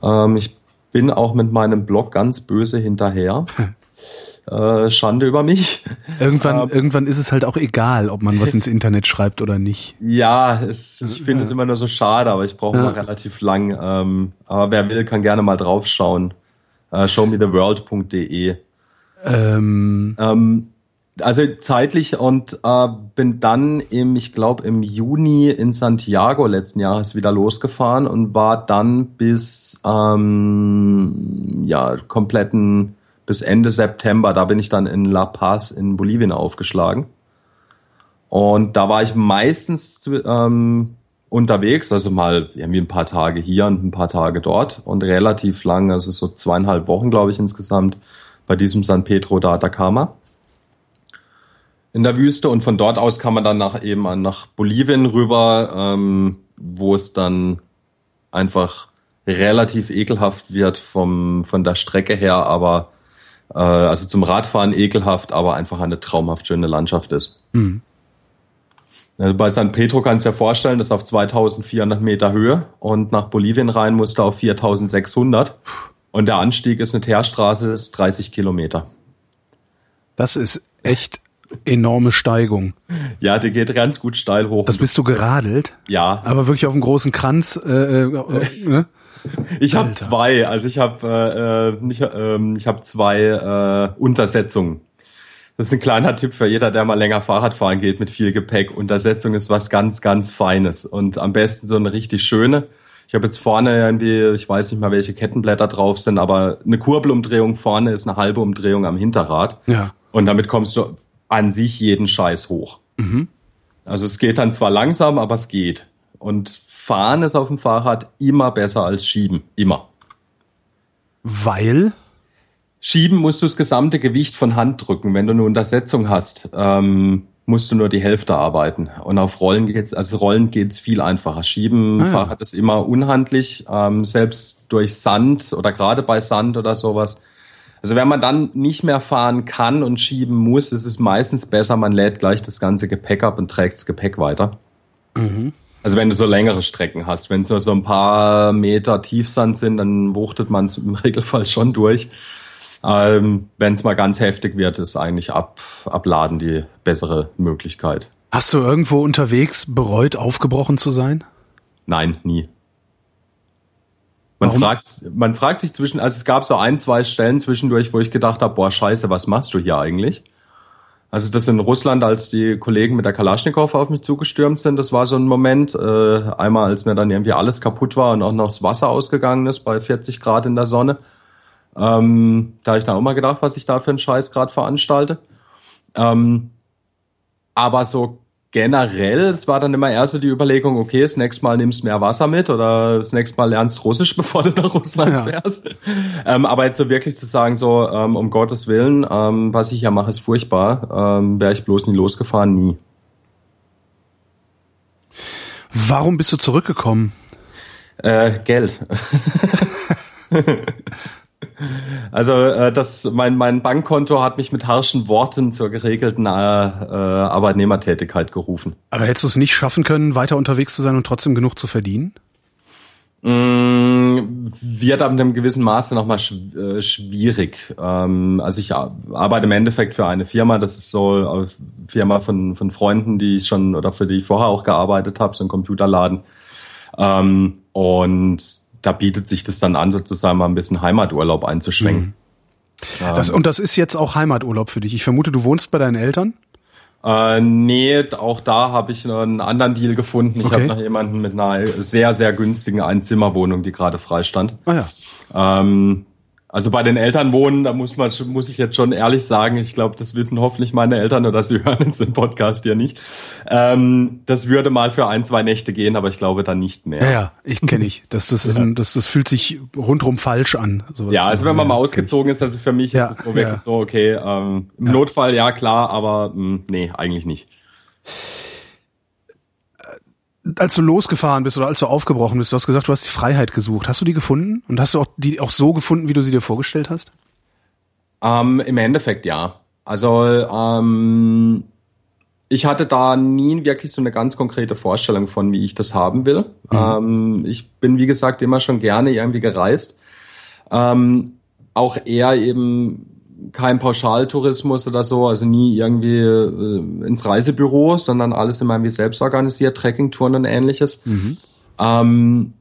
Ähm, ich bin auch mit meinem Blog ganz böse hinterher. Äh, Schande über mich.
Irgendwann, ähm, irgendwann ist es halt auch egal, ob man was ins Internet schreibt oder nicht.
Ja, es, ich finde ja. es immer nur so schade, aber ich brauche ja. noch relativ lang. Ähm, aber wer will, kann gerne mal draufschauen. Äh, showmetheworld.de. Ähm. Ähm, also zeitlich und äh, bin dann im, ich glaube, im Juni in Santiago letzten Jahres wieder losgefahren und war dann bis ähm, ja kompletten bis Ende September. Da bin ich dann in La Paz in Bolivien aufgeschlagen. Und da war ich meistens ähm, unterwegs, also mal irgendwie ein paar Tage hier und ein paar Tage dort und relativ lang, also so zweieinhalb Wochen, glaube ich, insgesamt bei diesem San Pedro da Atacama in der Wüste und von dort aus kann man dann nach eben nach Bolivien rüber, ähm, wo es dann einfach relativ ekelhaft wird vom von der Strecke her, aber äh, also zum Radfahren ekelhaft, aber einfach eine traumhaft schöne Landschaft ist. Mhm. Bei San Pedro kannst du dir vorstellen, das ist auf 2400 Meter Höhe und nach Bolivien rein musst du auf 4600 und der Anstieg ist eine Teerstraße, ist 30 Kilometer.
Das ist echt enorme Steigung.
Ja, die geht ganz gut steil hoch.
Das bist du geradelt?
Ja.
Aber wirklich auf einem großen Kranz. Äh, äh, äh ne?
Ich habe zwei, also ich habe äh, äh, nicht, äh, ich habe zwei äh, Untersetzungen. Das ist ein kleiner Tipp für jeder, der mal länger Fahrrad fahren geht mit viel Gepäck. Untersetzung ist was ganz, ganz Feines und am besten so eine richtig schöne. Ich habe jetzt vorne irgendwie, ich weiß nicht mal, welche Kettenblätter drauf sind, aber eine Kurbelumdrehung vorne ist eine halbe Umdrehung am Hinterrad.
Ja.
Und damit kommst du an sich jeden Scheiß hoch. Mhm. Also es geht dann zwar langsam, aber es geht. Und fahren ist auf dem Fahrrad immer besser als schieben. Immer.
Weil?
Schieben musst du das gesamte Gewicht von Hand drücken. Wenn du eine Untersetzung hast, ähm, musst du nur die Hälfte arbeiten. Und auf Rollen geht's, also Rollen geht's viel einfacher. Schieben ah, ja. Fahrrad ist immer unhandlich, ähm, selbst durch Sand oder gerade bei Sand oder sowas. Also wenn man dann nicht mehr fahren kann und schieben muss, ist es meistens besser, man lädt gleich das ganze Gepäck ab und trägt das Gepäck weiter. Mhm. Also wenn du so längere Strecken hast, wenn es nur so ein paar Meter Tiefsand sind, dann wuchtet man es im Regelfall schon durch. Ähm, Wenn es mal ganz heftig wird, ist eigentlich ab, Abladen die bessere Möglichkeit.
Hast du irgendwo unterwegs bereut, aufgebrochen zu sein?
Nein, nie. Man fragt, man fragt sich zwischen, also es gab so ein, zwei Stellen zwischendurch, wo ich gedacht habe, boah, scheiße, was machst du hier eigentlich? Also das in Russland, als die Kollegen mit der Kalaschnikow auf mich zugestürmt sind, das war so ein Moment. Äh, einmal, als mir dann irgendwie alles kaputt war und auch noch das Wasser ausgegangen ist bei 40 Grad in der Sonne. Ähm, da habe ich dann auch mal gedacht, was ich da für einen Scheiß gerade veranstalte. Ähm, aber so generell, es war dann immer eher so die Überlegung, okay, das nächste Mal nimmst du mehr Wasser mit oder das nächste Mal lernst Russisch, bevor du nach Russland ja. fährst. Ähm, aber jetzt so wirklich zu sagen, so ähm, um Gottes Willen, ähm, was ich ja mache, ist furchtbar, ähm, wäre ich bloß nie losgefahren, nie.
Warum bist du zurückgekommen?
Äh, Geld. Also äh, das, mein, mein Bankkonto hat mich mit harschen Worten zur geregelten äh, äh, Arbeitnehmertätigkeit gerufen.
Aber hättest du es nicht schaffen können, weiter unterwegs zu sein und trotzdem genug zu verdienen?
Mm, wird ab einem gewissen Maße nochmal sch äh, schwierig. Ähm, also ich arbeite im Endeffekt für eine Firma, das ist so eine Firma von, von Freunden, die ich schon oder für die ich vorher auch gearbeitet habe, so ein Computerladen. Ähm, und da bietet sich das dann an, sozusagen mal ein bisschen Heimaturlaub einzuschwenken. Mhm.
Das, und das ist jetzt auch Heimaturlaub für dich. Ich vermute, du wohnst bei deinen Eltern?
Äh, nee, auch da habe ich einen anderen Deal gefunden. Ich okay. habe noch jemanden mit einer sehr, sehr günstigen Einzimmerwohnung, die gerade frei stand.
Ah ja.
Ähm, also bei den Eltern wohnen, da muss man, muss ich jetzt schon ehrlich sagen, ich glaube, das wissen hoffentlich meine Eltern oder sie hören es im Podcast ja nicht. Ähm, das würde mal für ein, zwei Nächte gehen, aber ich glaube dann nicht mehr.
Ja, ja ich kenne ich. Das, das, ist ein, das, das fühlt sich rundrum falsch an.
Ja, also wenn man mal ausgezogen ist, also für mich ja, ist es so wirklich ja. so, okay, ähm, im Notfall ja klar, aber mh, hm, nee, eigentlich nicht
als du losgefahren bist oder als du aufgebrochen bist, du hast gesagt, du hast die Freiheit gesucht. Hast du die gefunden? Und hast du auch die auch so gefunden, wie du sie dir vorgestellt hast?
Ähm, Im Endeffekt ja. Also ähm, ich hatte da nie wirklich so eine ganz konkrete Vorstellung von, wie ich das haben will. Mhm. Ähm, ich bin, wie gesagt, immer schon gerne irgendwie gereist. Ähm, auch eher eben kein Pauschaltourismus oder so, also nie irgendwie äh, ins Reisebüro, sondern alles immer irgendwie selbst organisiert, Trekkingtouren und ähnliches. Mhm. Ähm,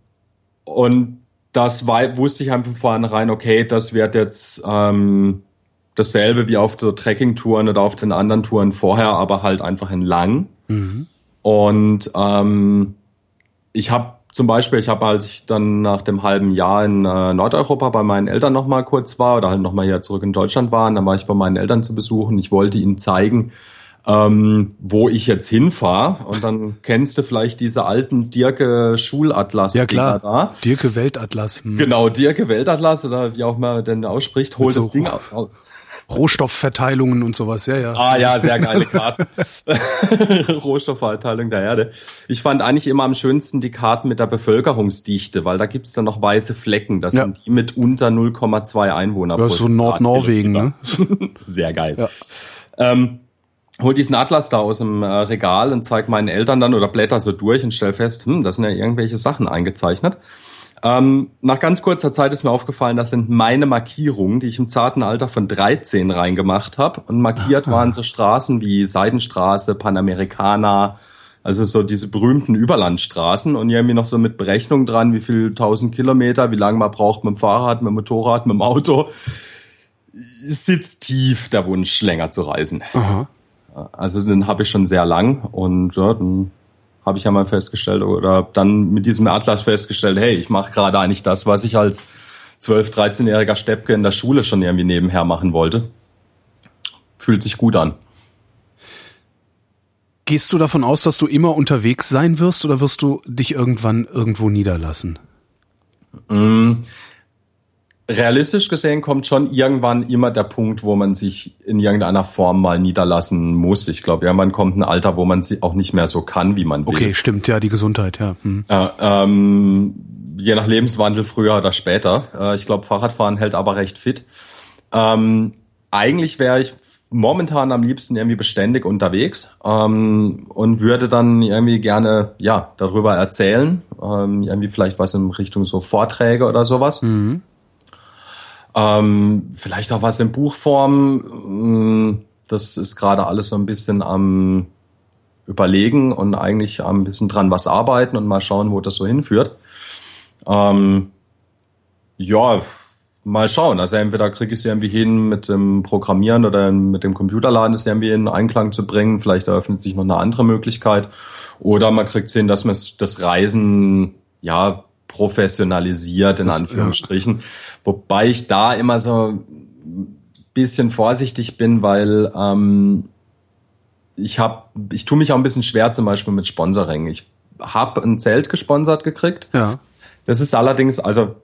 und das war, wusste ich einfach von vornherein, okay, das wird jetzt ähm, dasselbe wie auf der Trekkingtouren oder auf den anderen Touren vorher, aber halt einfach in lang. Mhm. Und ähm, ich habe zum Beispiel, ich habe, als ich dann nach dem halben Jahr in äh, Nordeuropa bei meinen Eltern noch mal kurz war oder halt noch mal hier zurück in Deutschland war, dann war ich bei meinen Eltern zu besuchen. Ich wollte ihnen zeigen, ähm, wo ich jetzt hinfahre. Und dann kennst du vielleicht diese alten Dirke Schulatlas.
Ja klar, da. Dirke Weltatlas.
Hm. Genau, Dirke Weltatlas oder wie auch mal denn ausspricht, hol das Ding auf.
Rohstoffverteilungen und sowas, ja, ja.
Ah ja, sehr geile Karten. Rohstoffverteilung der Erde. Ich fand eigentlich immer am schönsten die Karten mit der Bevölkerungsdichte, weil da gibt's dann noch weiße Flecken. Das ja. sind die mit unter 0,2 Einwohner.
Ja, so Nordnorwegen, ne?
sehr geil. Ja. Ähm, hol diesen Atlas da aus dem äh, Regal und zeig meinen Eltern dann oder blätter so durch und stell fest, hm, da sind ja irgendwelche Sachen eingezeichnet. Ähm, nach ganz kurzer Zeit ist mir aufgefallen, das sind meine Markierungen, die ich im zarten Alter von 13 reingemacht habe. Und markiert Aha. waren so Straßen wie Seidenstraße, Panamericana, also so diese berühmten Überlandstraßen und irgendwie noch so mit Berechnung dran, wie viel tausend Kilometer, wie lange man braucht mit dem Fahrrad, mit dem Motorrad, mit dem Auto. Sitzt tief der Wunsch, länger zu reisen. Aha. Also den habe ich schon sehr lang und ja, dann habe ich ja mal festgestellt oder dann mit diesem Atlas festgestellt, hey, ich mache gerade eigentlich das, was ich als 12, 13-jähriger Steppke in der Schule schon irgendwie nebenher machen wollte. Fühlt sich gut an.
Gehst du davon aus, dass du immer unterwegs sein wirst oder wirst du dich irgendwann irgendwo niederlassen?
Realistisch gesehen kommt schon irgendwann immer der Punkt, wo man sich in irgendeiner Form mal niederlassen muss. Ich glaube, irgendwann kommt ein Alter, wo man sie auch nicht mehr so kann, wie man will.
Okay, stimmt, ja, die Gesundheit, ja.
Hm. Äh, ähm, je nach Lebenswandel früher oder später. Äh, ich glaube, Fahrradfahren hält aber recht fit. Ähm, eigentlich wäre ich momentan am liebsten irgendwie beständig unterwegs ähm, und würde dann irgendwie gerne ja darüber erzählen, ähm, irgendwie vielleicht was in Richtung so Vorträge oder sowas. Mhm. Ähm, vielleicht auch was in Buchform. Mm, das ist gerade alles so ein bisschen am überlegen und eigentlich ein bisschen dran was arbeiten und mal schauen, wo das so hinführt. Ähm, ja, mal schauen. Also entweder kriege ich es irgendwie hin, mit dem Programmieren oder mit dem Computerladen es irgendwie in Einklang zu bringen. Vielleicht eröffnet sich noch eine andere Möglichkeit. Oder man kriegt es hin, dass man das Reisen ja professionalisiert, in das, Anführungsstrichen. Ja. Wobei ich da immer so ein bisschen vorsichtig bin, weil ähm, ich habe, ich tue mich auch ein bisschen schwer zum Beispiel mit Sponsoring. Ich habe ein Zelt gesponsert gekriegt.
Ja.
Das ist allerdings, also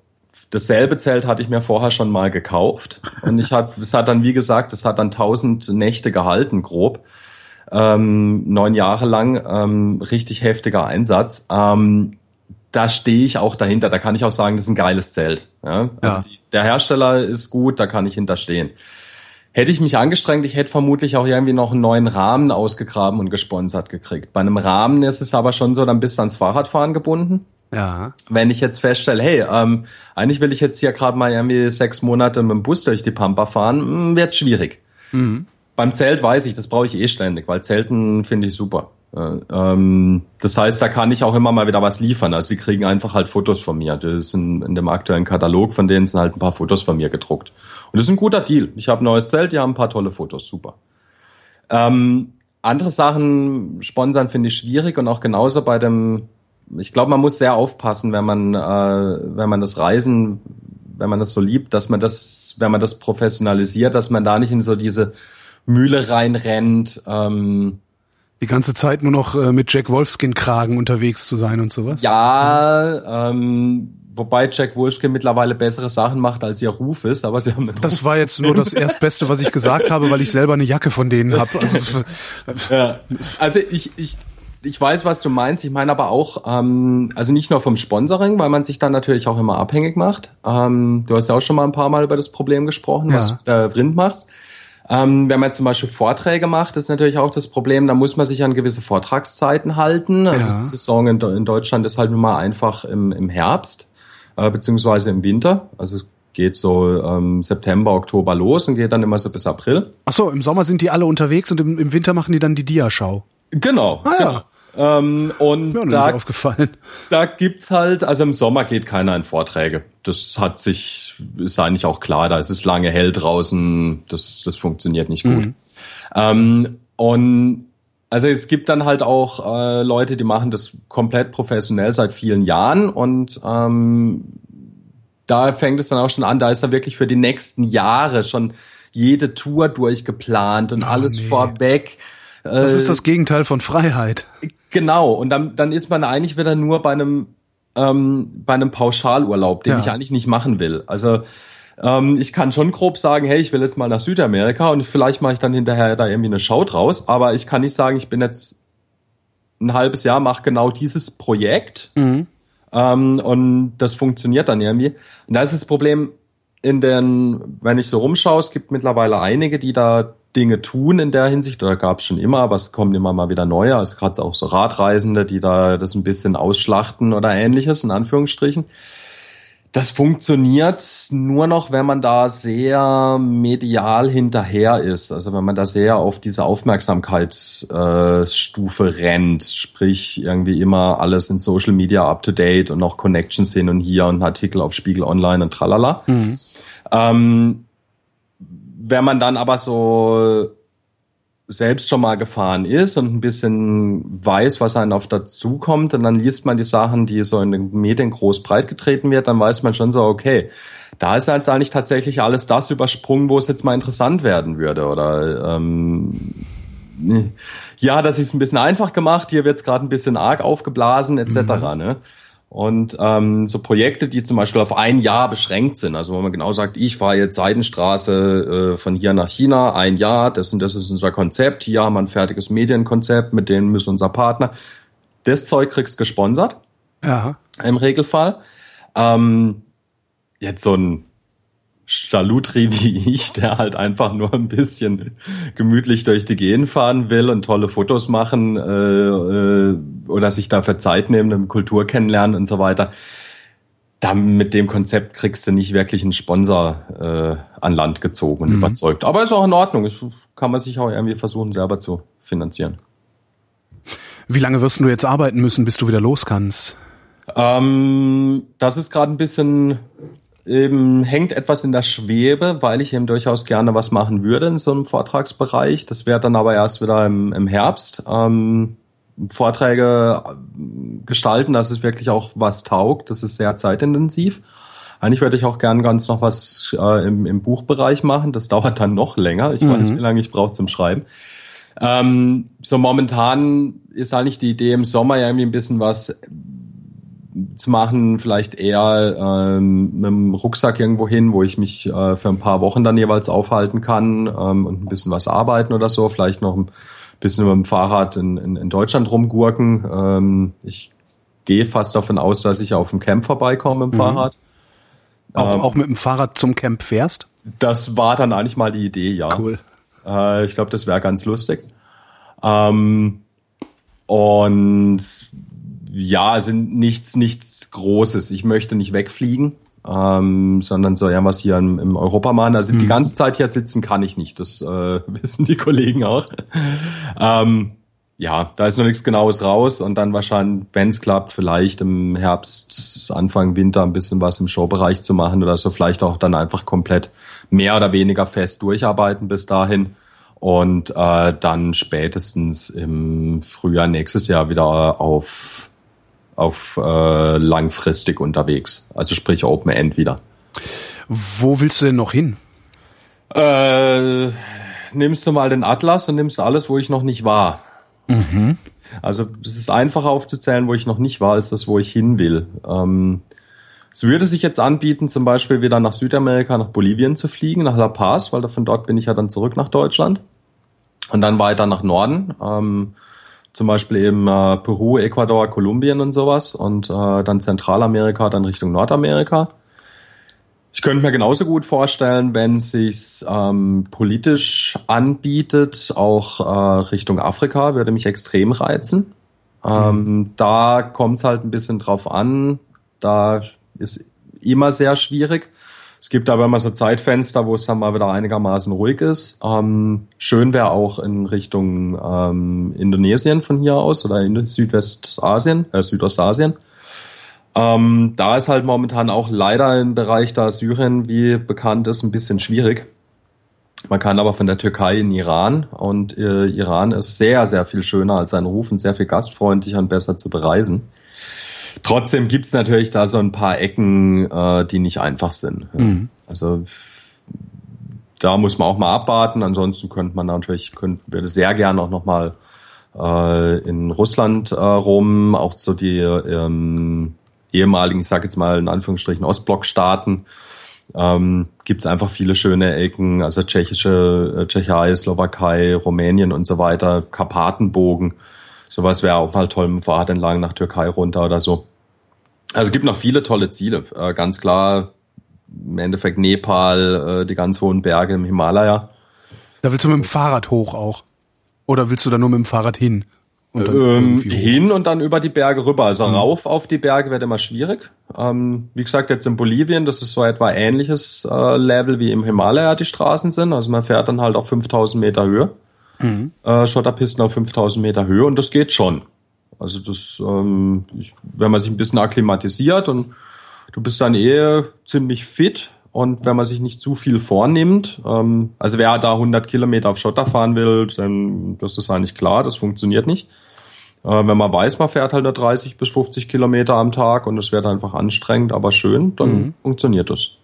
dasselbe Zelt hatte ich mir vorher schon mal gekauft und ich habe, es hat dann wie gesagt, es hat dann tausend Nächte gehalten grob, ähm, neun Jahre lang, ähm, richtig heftiger Einsatz. Ähm, da stehe ich auch dahinter. Da kann ich auch sagen, das ist ein geiles Zelt. Ja? Also ja. Die, der Hersteller ist gut, da kann ich hinterstehen. Hätte ich mich angestrengt, ich hätte vermutlich auch irgendwie noch einen neuen Rahmen ausgegraben und gesponsert gekriegt. Bei einem Rahmen ist es aber schon so, dann bist du ans Fahrradfahren gebunden.
Ja.
Wenn ich jetzt feststelle, hey, ähm, eigentlich will ich jetzt hier gerade mal irgendwie sechs Monate mit dem Bus durch die Pampa fahren, hm, wird schwierig. Mhm. Beim Zelt weiß ich, das brauche ich eh ständig, weil Zelten finde ich super. Äh, ähm, das heißt, da kann ich auch immer mal wieder was liefern. Also die kriegen einfach halt Fotos von mir. Das sind in dem aktuellen Katalog, von denen sind halt ein paar Fotos von mir gedruckt. Und das ist ein guter Deal. Ich habe ein neues Zelt, die haben ein paar tolle Fotos, super. Ähm, andere Sachen sponsern finde ich schwierig und auch genauso bei dem, ich glaube, man muss sehr aufpassen, wenn man, äh, wenn man das Reisen, wenn man das so liebt, dass man das, wenn man das professionalisiert, dass man da nicht in so diese Mühle reinrennt, ähm,
die ganze Zeit nur noch äh, mit Jack Wolfskin Kragen unterwegs zu sein und sowas?
Ja, ähm, wobei Jack Wolfskin mittlerweile bessere Sachen macht, als ihr Ruf ist, aber sie haben
Das war jetzt nur das Erstbeste, was ich gesagt habe, weil ich selber eine Jacke von denen habe. Also,
ja. also ich, ich, ich weiß, was du meinst. Ich meine aber auch, ähm, also nicht nur vom Sponsoring, weil man sich dann natürlich auch immer abhängig macht. Ähm, du hast ja auch schon mal ein paar Mal über das Problem gesprochen, ja. was du da drin machst. Ähm, wenn man zum Beispiel Vorträge macht, ist natürlich auch das Problem, da muss man sich an gewisse Vortragszeiten halten. Also ja. die Saison in, in, Deutschland ist halt nun mal einfach im, im Herbst, äh, beziehungsweise im Winter. Also geht so ähm, September, Oktober los und geht dann immer so bis April.
Ach so, im Sommer sind die alle unterwegs und im, im Winter machen die dann die Diaschau.
Genau. Ah, genau. Ähm, und
Mir da, aufgefallen.
da gibt's halt, also im Sommer geht keiner in Vorträge. Das hat sich, ist eigentlich auch klar, da ist es lange hell draußen, das, das funktioniert nicht gut. Mhm. Ähm, und also es gibt dann halt auch äh, Leute, die machen das komplett professionell seit vielen Jahren und ähm, da fängt es dann auch schon an, da ist dann wirklich für die nächsten Jahre schon jede Tour durchgeplant und oh, alles nee. vorweg.
Das ist das Gegenteil von Freiheit.
Genau, und dann, dann ist man eigentlich wieder nur bei einem, ähm, bei einem Pauschalurlaub, den ja. ich eigentlich nicht machen will. Also ähm, ich kann schon grob sagen, hey, ich will jetzt mal nach Südamerika und vielleicht mache ich dann hinterher da irgendwie eine Show draus, aber ich kann nicht sagen, ich bin jetzt ein halbes Jahr, mache genau dieses Projekt mhm. ähm, und das funktioniert dann irgendwie. Und da ist das Problem, in den, wenn ich so rumschaue, es gibt mittlerweile einige, die da Dinge tun in der Hinsicht, oder gab es schon immer, aber es kommen immer mal wieder neue, also gerade auch so Radreisende, die da das ein bisschen ausschlachten oder ähnliches, in Anführungsstrichen. Das funktioniert nur noch, wenn man da sehr medial hinterher ist, also wenn man da sehr auf diese Aufmerksamkeitsstufe äh, rennt, sprich irgendwie immer alles in Social Media up to date und noch Connections hin und hier und Artikel auf Spiegel Online und tralala. Mhm. Ähm, wenn man dann aber so selbst schon mal gefahren ist und ein bisschen weiß, was einem auf dazu kommt, und dann liest man die Sachen, die so in den Medien groß breit getreten wird, dann weiß man schon so, okay, da ist halt eigentlich tatsächlich alles das übersprungen, wo es jetzt mal interessant werden würde. Oder ähm, ja, das ist ein bisschen einfach gemacht, hier wird es gerade ein bisschen arg aufgeblasen, etc. Mhm. Ne? Und ähm, so Projekte, die zum Beispiel auf ein Jahr beschränkt sind, also wo man genau sagt, ich fahre jetzt Seidenstraße äh, von hier nach China, ein Jahr, das und das ist unser Konzept, hier haben wir ein fertiges Medienkonzept, mit denen müssen unser Partner. Das Zeug kriegst gesponsert. Ja. Im Regelfall. Ähm, jetzt so ein Stalutri wie ich, der halt einfach nur ein bisschen gemütlich durch die Gegend fahren will und tolle Fotos machen äh, äh, oder sich dafür Zeit nehmen, eine Kultur kennenlernen und so weiter. Da mit dem Konzept kriegst du nicht wirklich einen Sponsor äh, an Land gezogen und mhm. überzeugt. Aber ist auch in Ordnung. Ich, kann man sich auch irgendwie versuchen, selber zu finanzieren.
Wie lange wirst du jetzt arbeiten müssen, bis du wieder los kannst?
Ähm, das ist gerade ein bisschen eben hängt etwas in der Schwebe, weil ich eben durchaus gerne was machen würde in so einem Vortragsbereich. Das wäre dann aber erst wieder im, im Herbst. Ähm, Vorträge gestalten, dass es wirklich auch was taugt. Das ist sehr zeitintensiv. Eigentlich würde ich auch gern ganz noch was äh, im, im Buchbereich machen. Das dauert dann noch länger. Ich mhm. weiß, wie lange ich brauche zum Schreiben. Ähm, so momentan ist eigentlich die Idee im Sommer ja irgendwie ein bisschen was zu machen, vielleicht eher ähm, mit dem Rucksack irgendwo hin, wo ich mich äh, für ein paar Wochen dann jeweils aufhalten kann ähm, und ein bisschen was arbeiten oder so, vielleicht noch ein bisschen mit dem Fahrrad in, in, in Deutschland rumgurken. Ähm, ich gehe fast davon aus, dass ich auf dem Camp vorbeikomme mit dem mhm. Fahrrad.
Auch, ähm, auch mit dem Fahrrad zum Camp fährst?
Das war dann eigentlich mal die Idee, ja. Cool. Äh, ich glaube, das wäre ganz lustig. Ähm, und ja, also nichts, nichts Großes. Ich möchte nicht wegfliegen, ähm, sondern so ja was hier im, im Europa machen. Also mhm. die ganze Zeit hier sitzen kann ich nicht. Das äh, wissen die Kollegen auch. ähm, ja, da ist noch nichts Genaues raus und dann wahrscheinlich, wenn es klappt, vielleicht im Herbst, Anfang Winter ein bisschen was im Showbereich zu machen oder so, vielleicht auch dann einfach komplett mehr oder weniger fest durcharbeiten bis dahin und äh, dann spätestens im Frühjahr nächstes Jahr wieder auf auf äh, langfristig unterwegs. Also sprich Open End wieder.
Wo willst du denn noch hin?
Äh, nimmst du mal den Atlas und nimmst alles, wo ich noch nicht war. Mhm. Also es ist einfacher aufzuzählen, wo ich noch nicht war, als das, wo ich hin will. Ähm, es würde sich jetzt anbieten, zum Beispiel wieder nach Südamerika, nach Bolivien zu fliegen, nach La Paz, weil von dort bin ich ja dann zurück nach Deutschland. Und dann weiter nach Norden. Ähm, zum Beispiel eben äh, Peru, Ecuador, Kolumbien und sowas und äh, dann Zentralamerika, dann Richtung Nordamerika. Ich könnte mir genauso gut vorstellen, wenn sich ähm, politisch anbietet, auch äh, Richtung Afrika, würde mich extrem reizen. Ähm, mhm. Da kommt es halt ein bisschen drauf an. Da ist immer sehr schwierig. Es gibt aber immer so Zeitfenster, wo es dann mal wieder einigermaßen ruhig ist. Ähm, schön wäre auch in Richtung ähm, Indonesien von hier aus oder in Südwestasien, äh, Südostasien. Ähm, da ist halt momentan auch leider im Bereich da Syrien, wie bekannt ist, ein bisschen schwierig. Man kann aber von der Türkei in Iran und äh, Iran ist sehr, sehr viel schöner als sein Ruf und sehr viel gastfreundlicher und besser zu bereisen. Trotzdem gibt's natürlich da so ein paar Ecken, äh, die nicht einfach sind. Mhm. Also da muss man auch mal abwarten. Ansonsten könnte man natürlich, könnte, würde sehr gerne auch nochmal äh, in Russland äh, rum, auch so die ähm, ehemaligen, ich sage jetzt mal in Anführungsstrichen Ostblockstaaten. Ähm, gibt es einfach viele schöne Ecken, also tschechische, äh, Tschechei, Slowakei, Rumänien und so weiter, Karpatenbogen. Sowas wäre auch mal toll mit dem Fahrrad entlang nach Türkei runter oder so. Also es gibt noch viele tolle Ziele. Äh, ganz klar, im Endeffekt Nepal, äh, die ganz hohen Berge im Himalaya.
Da willst du mit dem Fahrrad hoch auch? Oder willst du da nur mit dem Fahrrad hin?
Und ähm, hin und dann über die Berge rüber. Also mhm. rauf auf die Berge wird immer schwierig. Ähm, wie gesagt, jetzt in Bolivien, das ist so etwa ähnliches äh, Level wie im Himalaya die Straßen sind. Also man fährt dann halt auf 5000 Meter Höhe mhm. äh, Schotterpisten auf 5000 Meter Höhe und das geht schon. Also das, ähm, ich, wenn man sich ein bisschen akklimatisiert und du bist dann eh ziemlich fit und wenn man sich nicht zu viel vornimmt, ähm, also wer da 100 Kilometer auf Schotter fahren will, dann das ist eigentlich klar, das funktioniert nicht. Äh, wenn man weiß, man fährt halt nur 30 bis 50 Kilometer am Tag und es wird einfach anstrengend, aber schön, dann mhm. funktioniert das.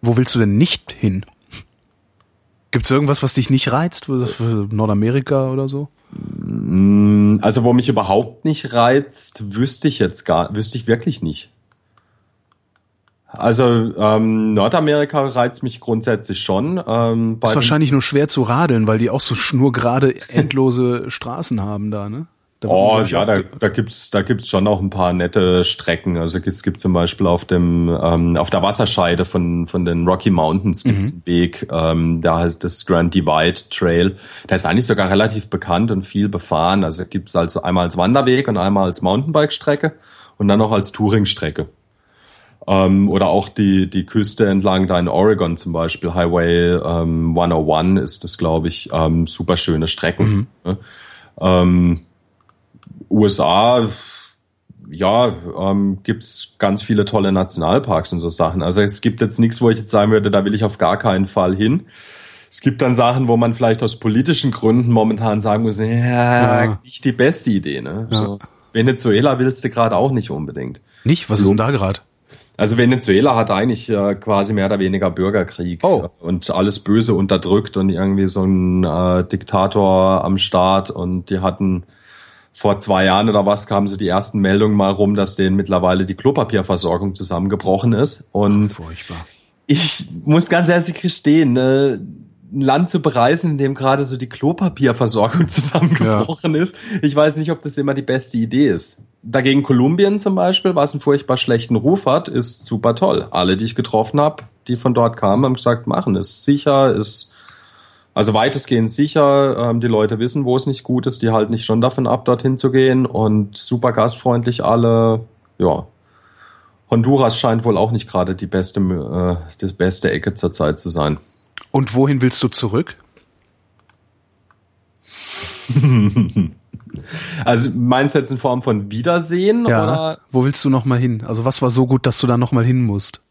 Wo willst du denn nicht hin? Gibt es irgendwas, was dich nicht reizt? Nordamerika oder so?
Mm, also wo mich überhaupt nicht reizt, wüsste ich jetzt gar, wüsste ich wirklich nicht. Also ähm, Nordamerika reizt mich grundsätzlich schon.
Ähm, ist wahrscheinlich nur schwer zu radeln, weil die auch so nur gerade endlose Straßen haben da, ne?
Da oh ja, da, da gibt's da gibt's schon auch ein paar nette Strecken. Also es gibt zum Beispiel auf dem ähm, auf der Wasserscheide von von den Rocky Mountains gibt's mhm. einen Weg, ähm, da halt das Grand Divide Trail. Der ist eigentlich sogar relativ bekannt und viel befahren. Also gibt's also einmal als Wanderweg und einmal als Mountainbike-Strecke und dann noch als Touring-Strecke. Ähm, oder auch die die Küste entlang da in Oregon zum Beispiel Highway ähm, 101 ist das glaube ich ähm, super schöne Strecken. Mhm. Ne? Ähm, USA, ja, ähm, gibt's ganz viele tolle Nationalparks und so Sachen. Also es gibt jetzt nichts, wo ich jetzt sagen würde, da will ich auf gar keinen Fall hin. Es gibt dann Sachen, wo man vielleicht aus politischen Gründen momentan sagen muss, ja, ja. nicht die beste Idee. Ne? Ja. So, Venezuela willst du gerade auch nicht unbedingt.
Nicht? Was ist denn da gerade?
Also Venezuela hat eigentlich äh, quasi mehr oder weniger Bürgerkrieg oh. und alles Böse unterdrückt und irgendwie so ein äh, Diktator am Start und die hatten vor zwei Jahren oder was kamen so die ersten Meldungen mal rum, dass denen mittlerweile die Klopapierversorgung zusammengebrochen ist. Und Ach, furchtbar. ich muss ganz ehrlich gestehen, ne, ein Land zu bereisen, in dem gerade so die Klopapierversorgung zusammengebrochen ja. ist. Ich weiß nicht, ob das immer die beste Idee ist. Dagegen Kolumbien zum Beispiel, was einen furchtbar schlechten Ruf hat, ist super toll. Alle, die ich getroffen habe, die von dort kamen, haben gesagt, machen ist sicher, ist also weitestgehend sicher. Ähm, die Leute wissen, wo es nicht gut ist. Die halten nicht schon davon ab, dorthin zu gehen. Und super gastfreundlich alle. Ja. Honduras scheint wohl auch nicht gerade die beste, äh, die beste Ecke zurzeit zu sein.
Und wohin willst du zurück?
also meinst du jetzt in Form von Wiedersehen?
Ja. Oder? Wo willst du noch mal hin? Also was war so gut, dass du da noch mal hin musst?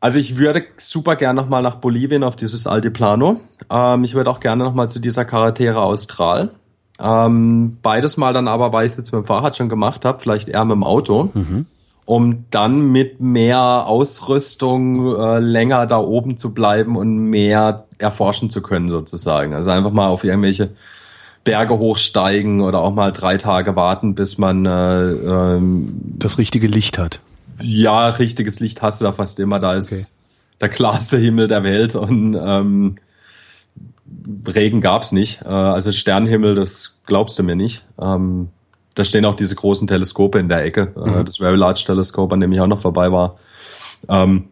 Also ich würde super gerne nochmal nach Bolivien auf dieses Altiplano. Ähm, ich würde auch gerne nochmal zu dieser Carretera Austral. Ähm, beides mal dann aber, weil ich es jetzt mit dem Fahrrad schon gemacht habe, vielleicht eher mit dem Auto, mhm. um dann mit mehr Ausrüstung äh, länger da oben zu bleiben und mehr erforschen zu können sozusagen. Also einfach mal auf irgendwelche Berge hochsteigen oder auch mal drei Tage warten, bis man äh, ähm,
das richtige Licht hat.
Ja, richtiges Licht hast du da fast immer. Da ist okay. der klarste Himmel der Welt und ähm, Regen gab's nicht. Äh, also Sternenhimmel, das glaubst du mir nicht. Ähm, da stehen auch diese großen Teleskope in der Ecke. Äh, mhm. Das Very Large Teleskop, an dem ich auch noch vorbei war. Ähm,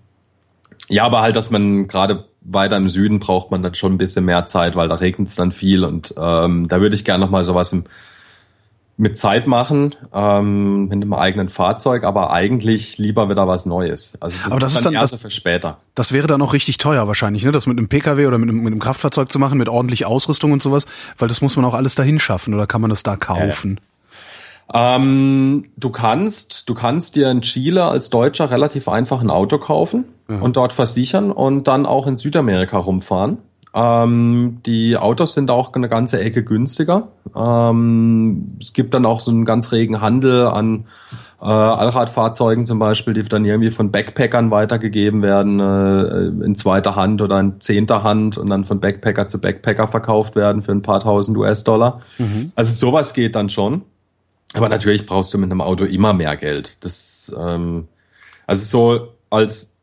ja, aber halt, dass man gerade weiter im Süden braucht man dann schon ein bisschen mehr Zeit, weil da regnet es dann viel und ähm, da würde ich gerne noch mal sowas im mit Zeit machen, ähm, mit einem eigenen Fahrzeug, aber eigentlich lieber wieder was Neues. Also
das, aber das ist dann, das, für später. Das wäre dann auch richtig teuer wahrscheinlich, ne? Das mit einem PKW oder mit einem, mit einem Kraftfahrzeug zu machen, mit ordentlich Ausrüstung und sowas, weil das muss man auch alles dahin schaffen oder kann man das da kaufen?
Ja. Ähm, du kannst, du kannst dir in Chile als Deutscher relativ einfach ein Auto kaufen mhm. und dort versichern und dann auch in Südamerika rumfahren. Ähm, die Autos sind auch eine ganze Ecke günstiger. Ähm, es gibt dann auch so einen ganz regen Handel an äh, Allradfahrzeugen zum Beispiel, die dann irgendwie von Backpackern weitergegeben werden äh, in zweiter Hand oder in zehnter Hand und dann von Backpacker zu Backpacker verkauft werden für ein paar tausend US-Dollar. Mhm. Also sowas geht dann schon. Aber natürlich brauchst du mit einem Auto immer mehr Geld. Das ähm, also so als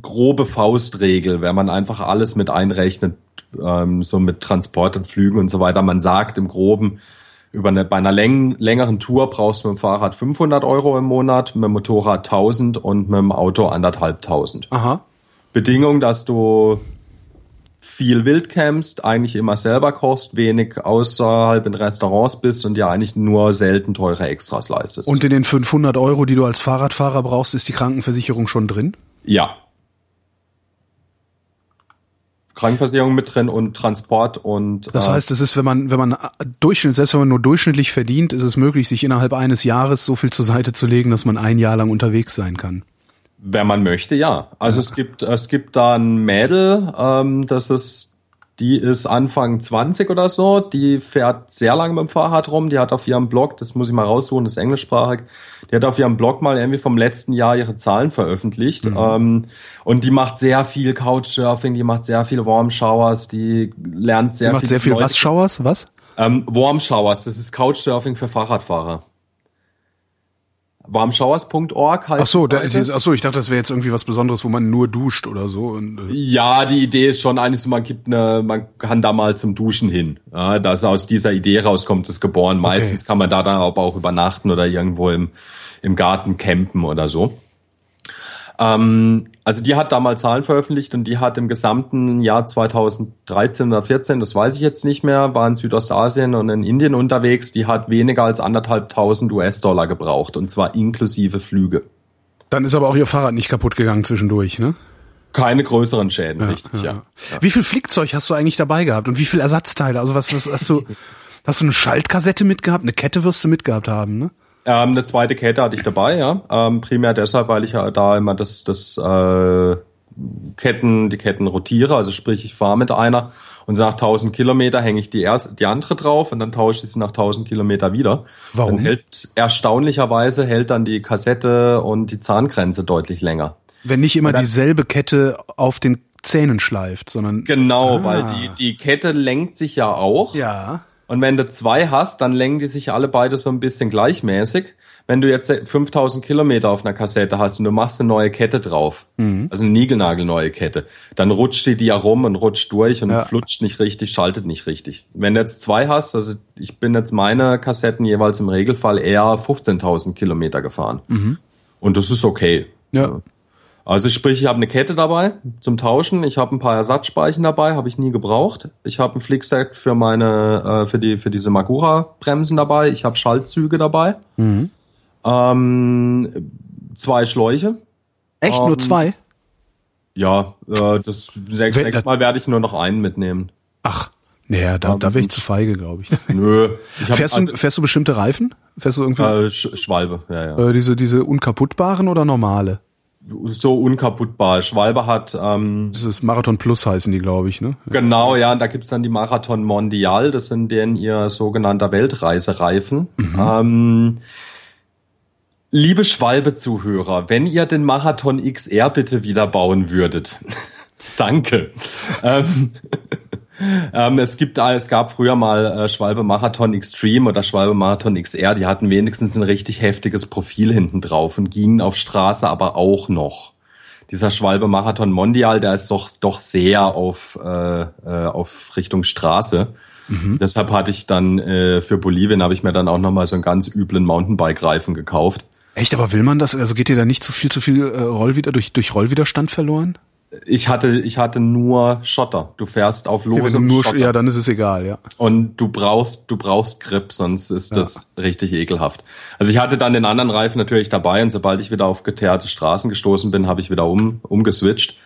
grobe Faustregel, wenn man einfach alles mit einrechnet, ähm, so mit Transport und Flügen und so weiter. Man sagt im Groben, über eine, bei einer läng längeren Tour brauchst du mit dem Fahrrad 500 Euro im Monat, mit dem Motorrad 1000 und mit dem Auto anderthalbtausend.
Aha.
Bedingung, dass du viel wild campst, eigentlich immer selber kochst, wenig außerhalb in Restaurants bist und ja eigentlich nur selten teure Extras leistest.
Und in den 500 Euro, die du als Fahrradfahrer brauchst, ist die Krankenversicherung schon drin?
Ja, Krankenversicherung mit drin und Transport und.
Das äh, heißt, es ist, wenn man, wenn man Durchschnitt, selbst wenn man nur durchschnittlich verdient, ist es möglich, sich innerhalb eines Jahres so viel zur Seite zu legen, dass man ein Jahr lang unterwegs sein kann.
Wenn man möchte, ja. Also es gibt es gibt da ein Mädel, ähm, das ist die ist Anfang 20 oder so, die fährt sehr lange mit dem Fahrrad rum, die hat auf ihrem Blog, das muss ich mal raussuchen, das ist englischsprachig, die hat auf ihrem Blog mal irgendwie vom letzten Jahr ihre Zahlen veröffentlicht mhm. ähm, und die macht sehr viel Couchsurfing, die macht sehr viele Warm Showers, die lernt sehr
die macht
viel.
sehr viel was Showers, was?
Ähm, Warm Showers, das ist Couchsurfing für Fahrradfahrer warmshowers.org
heißt Ach so, da, ach so, ich dachte, das wäre jetzt irgendwie was Besonderes, wo man nur duscht oder so. Und,
äh. Ja, die Idee ist schon eigentlich so, man gibt eine, man kann da mal zum Duschen hin. Ja, dass aus dieser Idee rauskommt, ist geboren. Meistens okay. kann man da dann aber auch übernachten oder irgendwo im, im Garten campen oder so. Ähm, also die hat damals Zahlen veröffentlicht und die hat im gesamten Jahr 2013 oder 14, das weiß ich jetzt nicht mehr, war in Südostasien und in Indien unterwegs. Die hat weniger als anderthalbtausend US-Dollar gebraucht und zwar inklusive Flüge.
Dann ist aber auch ihr Fahrrad nicht kaputt gegangen zwischendurch, ne?
Keine größeren Schäden, ja, richtig, ja.
ja. Wie viel Flickzeug hast du eigentlich dabei gehabt und wie viel Ersatzteile? Also was, was hast du, hast du eine Schaltkassette mitgehabt? Eine Kette wirst du mitgehabt haben, ne?
Ähm, eine zweite Kette hatte ich dabei, ja. Ähm, primär deshalb, weil ich ja da immer das, das äh, Ketten, die Ketten rotiere, also sprich, ich fahre mit einer und nach 1000 Kilometer hänge ich die erste, die andere drauf und dann tausche ich sie nach 1000 Kilometer wieder.
Warum?
Dann hält erstaunlicherweise hält dann die Kassette und die Zahngrenze deutlich länger.
Wenn nicht immer dann, dieselbe Kette auf den Zähnen schleift, sondern
genau, ah. weil die die Kette lenkt sich ja auch.
Ja.
Und wenn du zwei hast, dann lenken die sich alle beide so ein bisschen gleichmäßig. Wenn du jetzt 5000 Kilometer auf einer Kassette hast und du machst eine neue Kette drauf, mhm. also eine Niegelnagelneue Kette, dann rutscht die die ja rum und rutscht durch und ja. flutscht nicht richtig, schaltet nicht richtig. Wenn du jetzt zwei hast, also ich bin jetzt meine Kassetten jeweils im Regelfall eher 15.000 Kilometer gefahren. Mhm. Und das ist okay.
Ja.
Also sprich, ich habe eine Kette dabei zum Tauschen. Ich habe ein paar Ersatzspeichen dabei, habe ich nie gebraucht. Ich habe ein Flickset für meine, äh, für die, für diese Magura-Bremsen dabei. Ich habe Schaltzüge dabei. Mhm. Ähm, zwei Schläuche.
Echt ähm, nur zwei?
Ja, äh, das nächstes Mal werde ich nur noch einen mitnehmen.
Ach, naja, da, da wäre ich zu feige, glaube ich.
Nö.
Ich hab, fährst, du, also, fährst du bestimmte Reifen? Fährst du irgendwie?
Äh, Schwalbe, ja, ja.
Äh, diese, diese unkaputtbaren oder normale?
So unkaputtbar. Schwalbe hat ähm,
Das ist Marathon Plus heißen die, glaube ich, ne?
Genau, ja, und da gibt's dann die Marathon Mondial, das sind denen ihr sogenannter Weltreisereifen. Mhm. Ähm, liebe Schwalbe-Zuhörer, wenn ihr den Marathon XR bitte wieder bauen würdet. Danke. ähm, ähm, es gibt, es gab früher mal äh, Schwalbe Marathon Extreme oder Schwalbe Marathon XR, die hatten wenigstens ein richtig heftiges Profil hinten drauf und gingen auf Straße aber auch noch. Dieser Schwalbe Marathon Mondial, der ist doch, doch sehr auf, äh, äh, auf Richtung Straße. Mhm. Deshalb hatte ich dann äh, für Bolivien habe ich mir dann auch nochmal so einen ganz üblen Mountainbike-Reifen gekauft.
Echt, aber will man das? Also geht dir da nicht zu viel zu viel äh, Rollwider durch, durch Rollwiderstand verloren?
Ich hatte, ich hatte nur Schotter. Du fährst auf
lose ja, nur, Ja, dann ist es egal, ja.
Und du brauchst, du brauchst Grip, sonst ist ja. das richtig ekelhaft. Also ich hatte dann den anderen Reifen natürlich dabei und sobald ich wieder auf geteerte Straßen gestoßen bin, habe ich wieder um, umgeswitcht.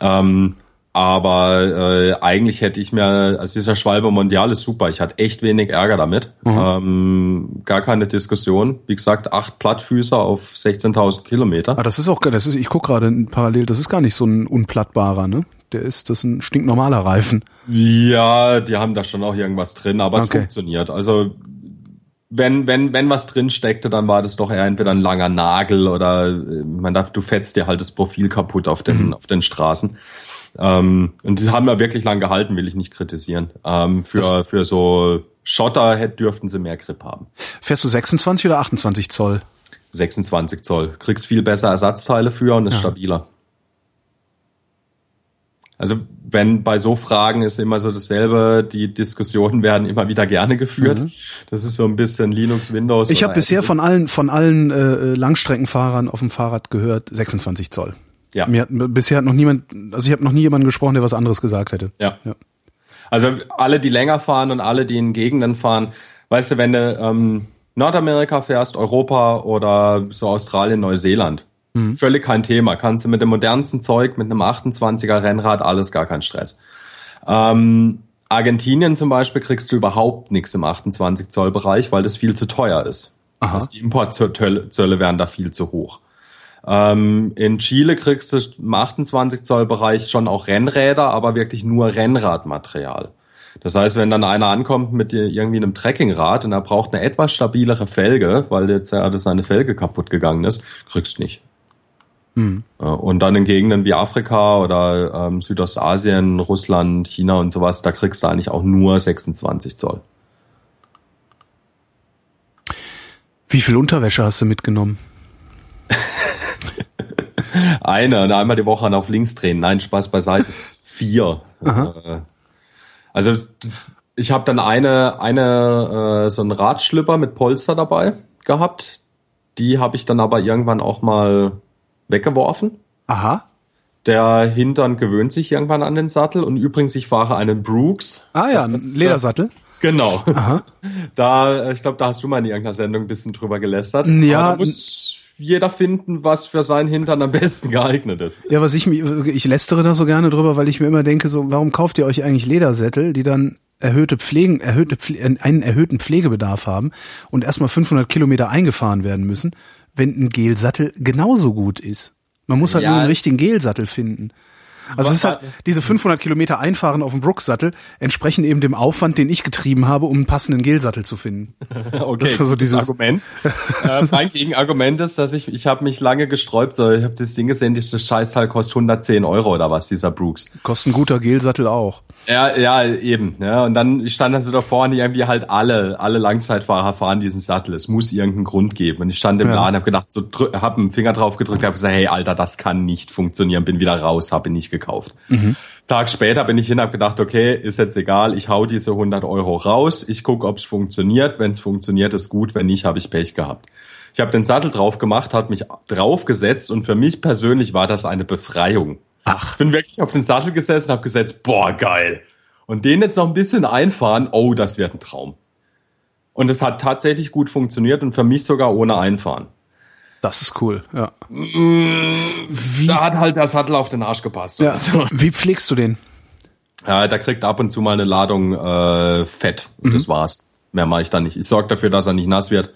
Ähm, aber äh, eigentlich hätte ich mir, also dieser Schwalbe Mondial ist super. Ich hatte echt wenig Ärger damit. Mhm. Ähm, gar keine Diskussion. Wie gesagt, acht Plattfüßer auf 16.000 Kilometer.
Ah, das ist auch, das ist, ich guck gerade parallel, das ist gar nicht so ein unplattbarer, ne? Der ist, das ist ein stinknormaler Reifen.
Ja, die haben da schon auch irgendwas drin, aber es okay. funktioniert. Also wenn, wenn, wenn was drin steckte, dann war das doch eher entweder ein langer Nagel oder äh, man darf, du fetzt dir halt das Profil kaputt auf den, mhm. auf den Straßen. Ähm, und die haben ja wirklich lang gehalten, will ich nicht kritisieren. Ähm, für, für so Schotter dürften sie mehr Grip haben.
Fährst du 26 oder 28 Zoll?
26 Zoll. Kriegst viel besser Ersatzteile für und ist ja. stabiler. Also wenn bei so Fragen ist immer so dasselbe, die Diskussionen werden immer wieder gerne geführt. Mhm. Das ist so ein bisschen Linux, Windows.
Ich habe bisher von allen von allen äh, Langstreckenfahrern auf dem Fahrrad gehört 26 Zoll. Ja. Mir hat, bisher hat noch niemand, also ich habe noch nie jemanden gesprochen, der was anderes gesagt hätte.
Ja. ja. Also alle, die länger fahren und alle, die in Gegenden fahren, weißt du, wenn du ähm, Nordamerika fährst, Europa oder so Australien, Neuseeland, mhm. völlig kein Thema. Kannst du mit dem modernsten Zeug, mit einem 28er Rennrad, alles gar kein Stress. Ähm, Argentinien zum Beispiel kriegst du überhaupt nichts im 28 Zoll Bereich, weil das viel zu teuer ist. Also die Importzölle wären da viel zu hoch. Ähm, in Chile kriegst du im 28 Zoll Bereich schon auch Rennräder, aber wirklich nur Rennradmaterial. Das heißt, wenn dann einer ankommt mit irgendwie einem Trekkingrad und er braucht eine etwas stabilere Felge, weil jetzt ja seine Felge kaputt gegangen ist, kriegst nicht. Hm. Und dann in Gegenden wie Afrika oder ähm, Südostasien, Russland, China und sowas, da kriegst du eigentlich auch nur 26 Zoll.
Wie viel Unterwäsche hast du mitgenommen?
Eine und einmal die Woche auf links drehen. Nein, Spaß beiseite. Vier. Aha. Äh, also ich habe dann eine, eine äh, so einen Radschlipper mit Polster dabei gehabt. Die habe ich dann aber irgendwann auch mal weggeworfen.
Aha.
Der Hintern gewöhnt sich irgendwann an den Sattel und übrigens, ich fahre einen Brooks.
Ah ja, ein Ledersattel.
Genau. Aha. Da, ich glaube, da hast du mal in irgendeiner Sendung ein bisschen drüber gelästert.
Ja.
da muss jeder finden, was für seinen Hintern am besten geeignet ist.
Ja, was ich ich lästere da so gerne drüber, weil ich mir immer denke, so, warum kauft ihr euch eigentlich Ledersättel, die dann erhöhte Pflegen, erhöhte Pfle einen erhöhten Pflegebedarf haben und erstmal 500 Kilometer eingefahren werden müssen, wenn ein Gelsattel genauso gut ist. Man muss halt ja. nur einen richtigen Gelsattel finden. Also es ist halt, diese 500 Kilometer einfahren auf dem Brooks-Sattel entsprechen eben dem Aufwand, den ich getrieben habe, um einen passenden Gelsattel zu finden.
okay, das ist also dieses Argument. äh, mein Gegenargument ist, dass ich, ich habe mich lange gesträubt, so, ich habe das Ding gesehen, das Scheißteil kostet 110 Euro oder was, dieser Brooks.
Kostet ein guter Gelsattel auch.
Ja, ja, eben. Ja. Und dann stand dann so davor und irgendwie halt alle, alle Langzeitfahrer fahren diesen Sattel. Es muss irgendeinen Grund geben. Und ich stand im ja. Laden, habe gedacht, so hab einen Finger drauf gedrückt, habe gesagt, hey Alter, das kann nicht funktionieren. Bin wieder raus, habe ihn nicht gekauft. Mhm. Tag später bin ich hin, habe gedacht, okay, ist jetzt egal, ich hau diese 100 Euro raus, ich guck, ob es funktioniert. Wenn es funktioniert, ist gut. Wenn nicht, habe ich Pech gehabt. Ich habe den Sattel drauf gemacht, hat mich draufgesetzt und für mich persönlich war das eine Befreiung. Ach. Ich bin wirklich auf den Sattel gesessen, habe gesetzt, boah, geil. Und den jetzt noch ein bisschen einfahren, oh, das wird ein Traum. Und es hat tatsächlich gut funktioniert und für mich sogar ohne Einfahren.
Das ist cool, ja.
Wie? Da hat halt der Sattel auf den Arsch gepasst.
Ja. So. Wie pflegst du den?
Ja, da kriegt ab und zu mal eine Ladung äh, Fett und mhm. das war's. Mehr mache ich da nicht. Ich sorge dafür, dass er nicht nass wird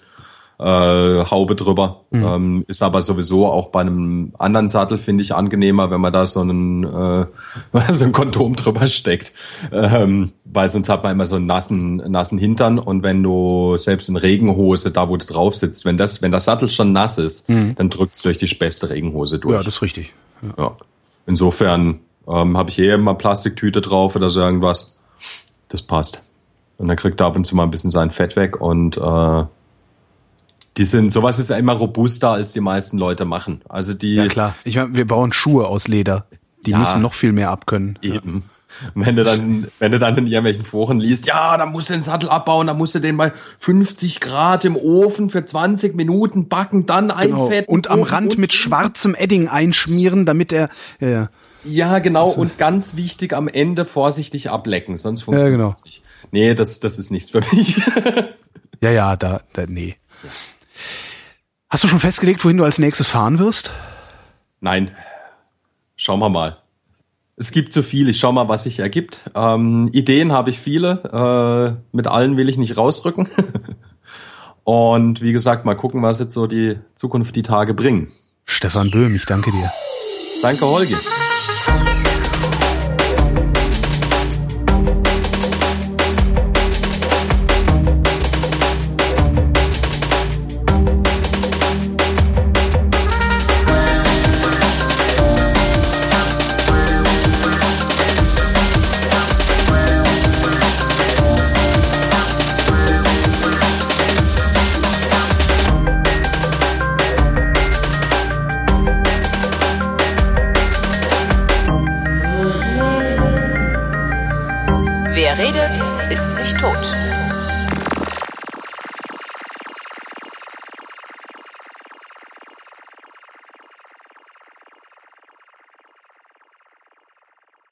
äh, Haube drüber. Mhm. Ähm, ist aber sowieso auch bei einem anderen Sattel, finde ich, angenehmer, wenn man da so einen, äh, so ein Kondom drüber steckt. Ähm, weil sonst hat man immer so einen nassen, nassen Hintern und wenn du selbst in Regenhose, da wo du drauf sitzt, wenn das, wenn der Sattel schon nass ist, mhm. dann drückt's durch die beste Regenhose durch.
Ja, das ist richtig.
Ja. ja. Insofern ähm, habe ich eh immer Plastiktüte drauf oder so irgendwas. Das passt. Und dann kriegt er ab und zu mal ein bisschen sein Fett weg und äh, die sind, sowas ist ja immer robuster, als die meisten Leute machen. Also die.
Ja klar. Ich meine, wir bauen Schuhe aus Leder. Die ja, müssen noch viel mehr abkönnen.
Eben. Und wenn du dann, wenn du dann in irgendwelchen Foren liest, ja, dann musst du den Sattel abbauen, dann musst du den bei 50 Grad im Ofen für 20 Minuten backen, dann genau. einfetten.
Und am Rand mit schwarzem Edding einschmieren, damit er, ja,
ja. genau. Und ganz wichtig, am Ende vorsichtig ablecken, sonst funktioniert es ja, genau. nicht. Nee, das, das ist nichts für mich.
ja, ja, da, da nee. Hast du schon festgelegt, wohin du als nächstes fahren wirst?
Nein. Schauen wir mal. Es gibt zu viel. Ich schau mal, was sich ergibt. Ähm, Ideen habe ich viele. Äh, mit allen will ich nicht rausrücken. Und wie gesagt, mal gucken, was jetzt so die Zukunft die Tage bringen.
Stefan Böhm, ich danke dir.
Danke, Holgi.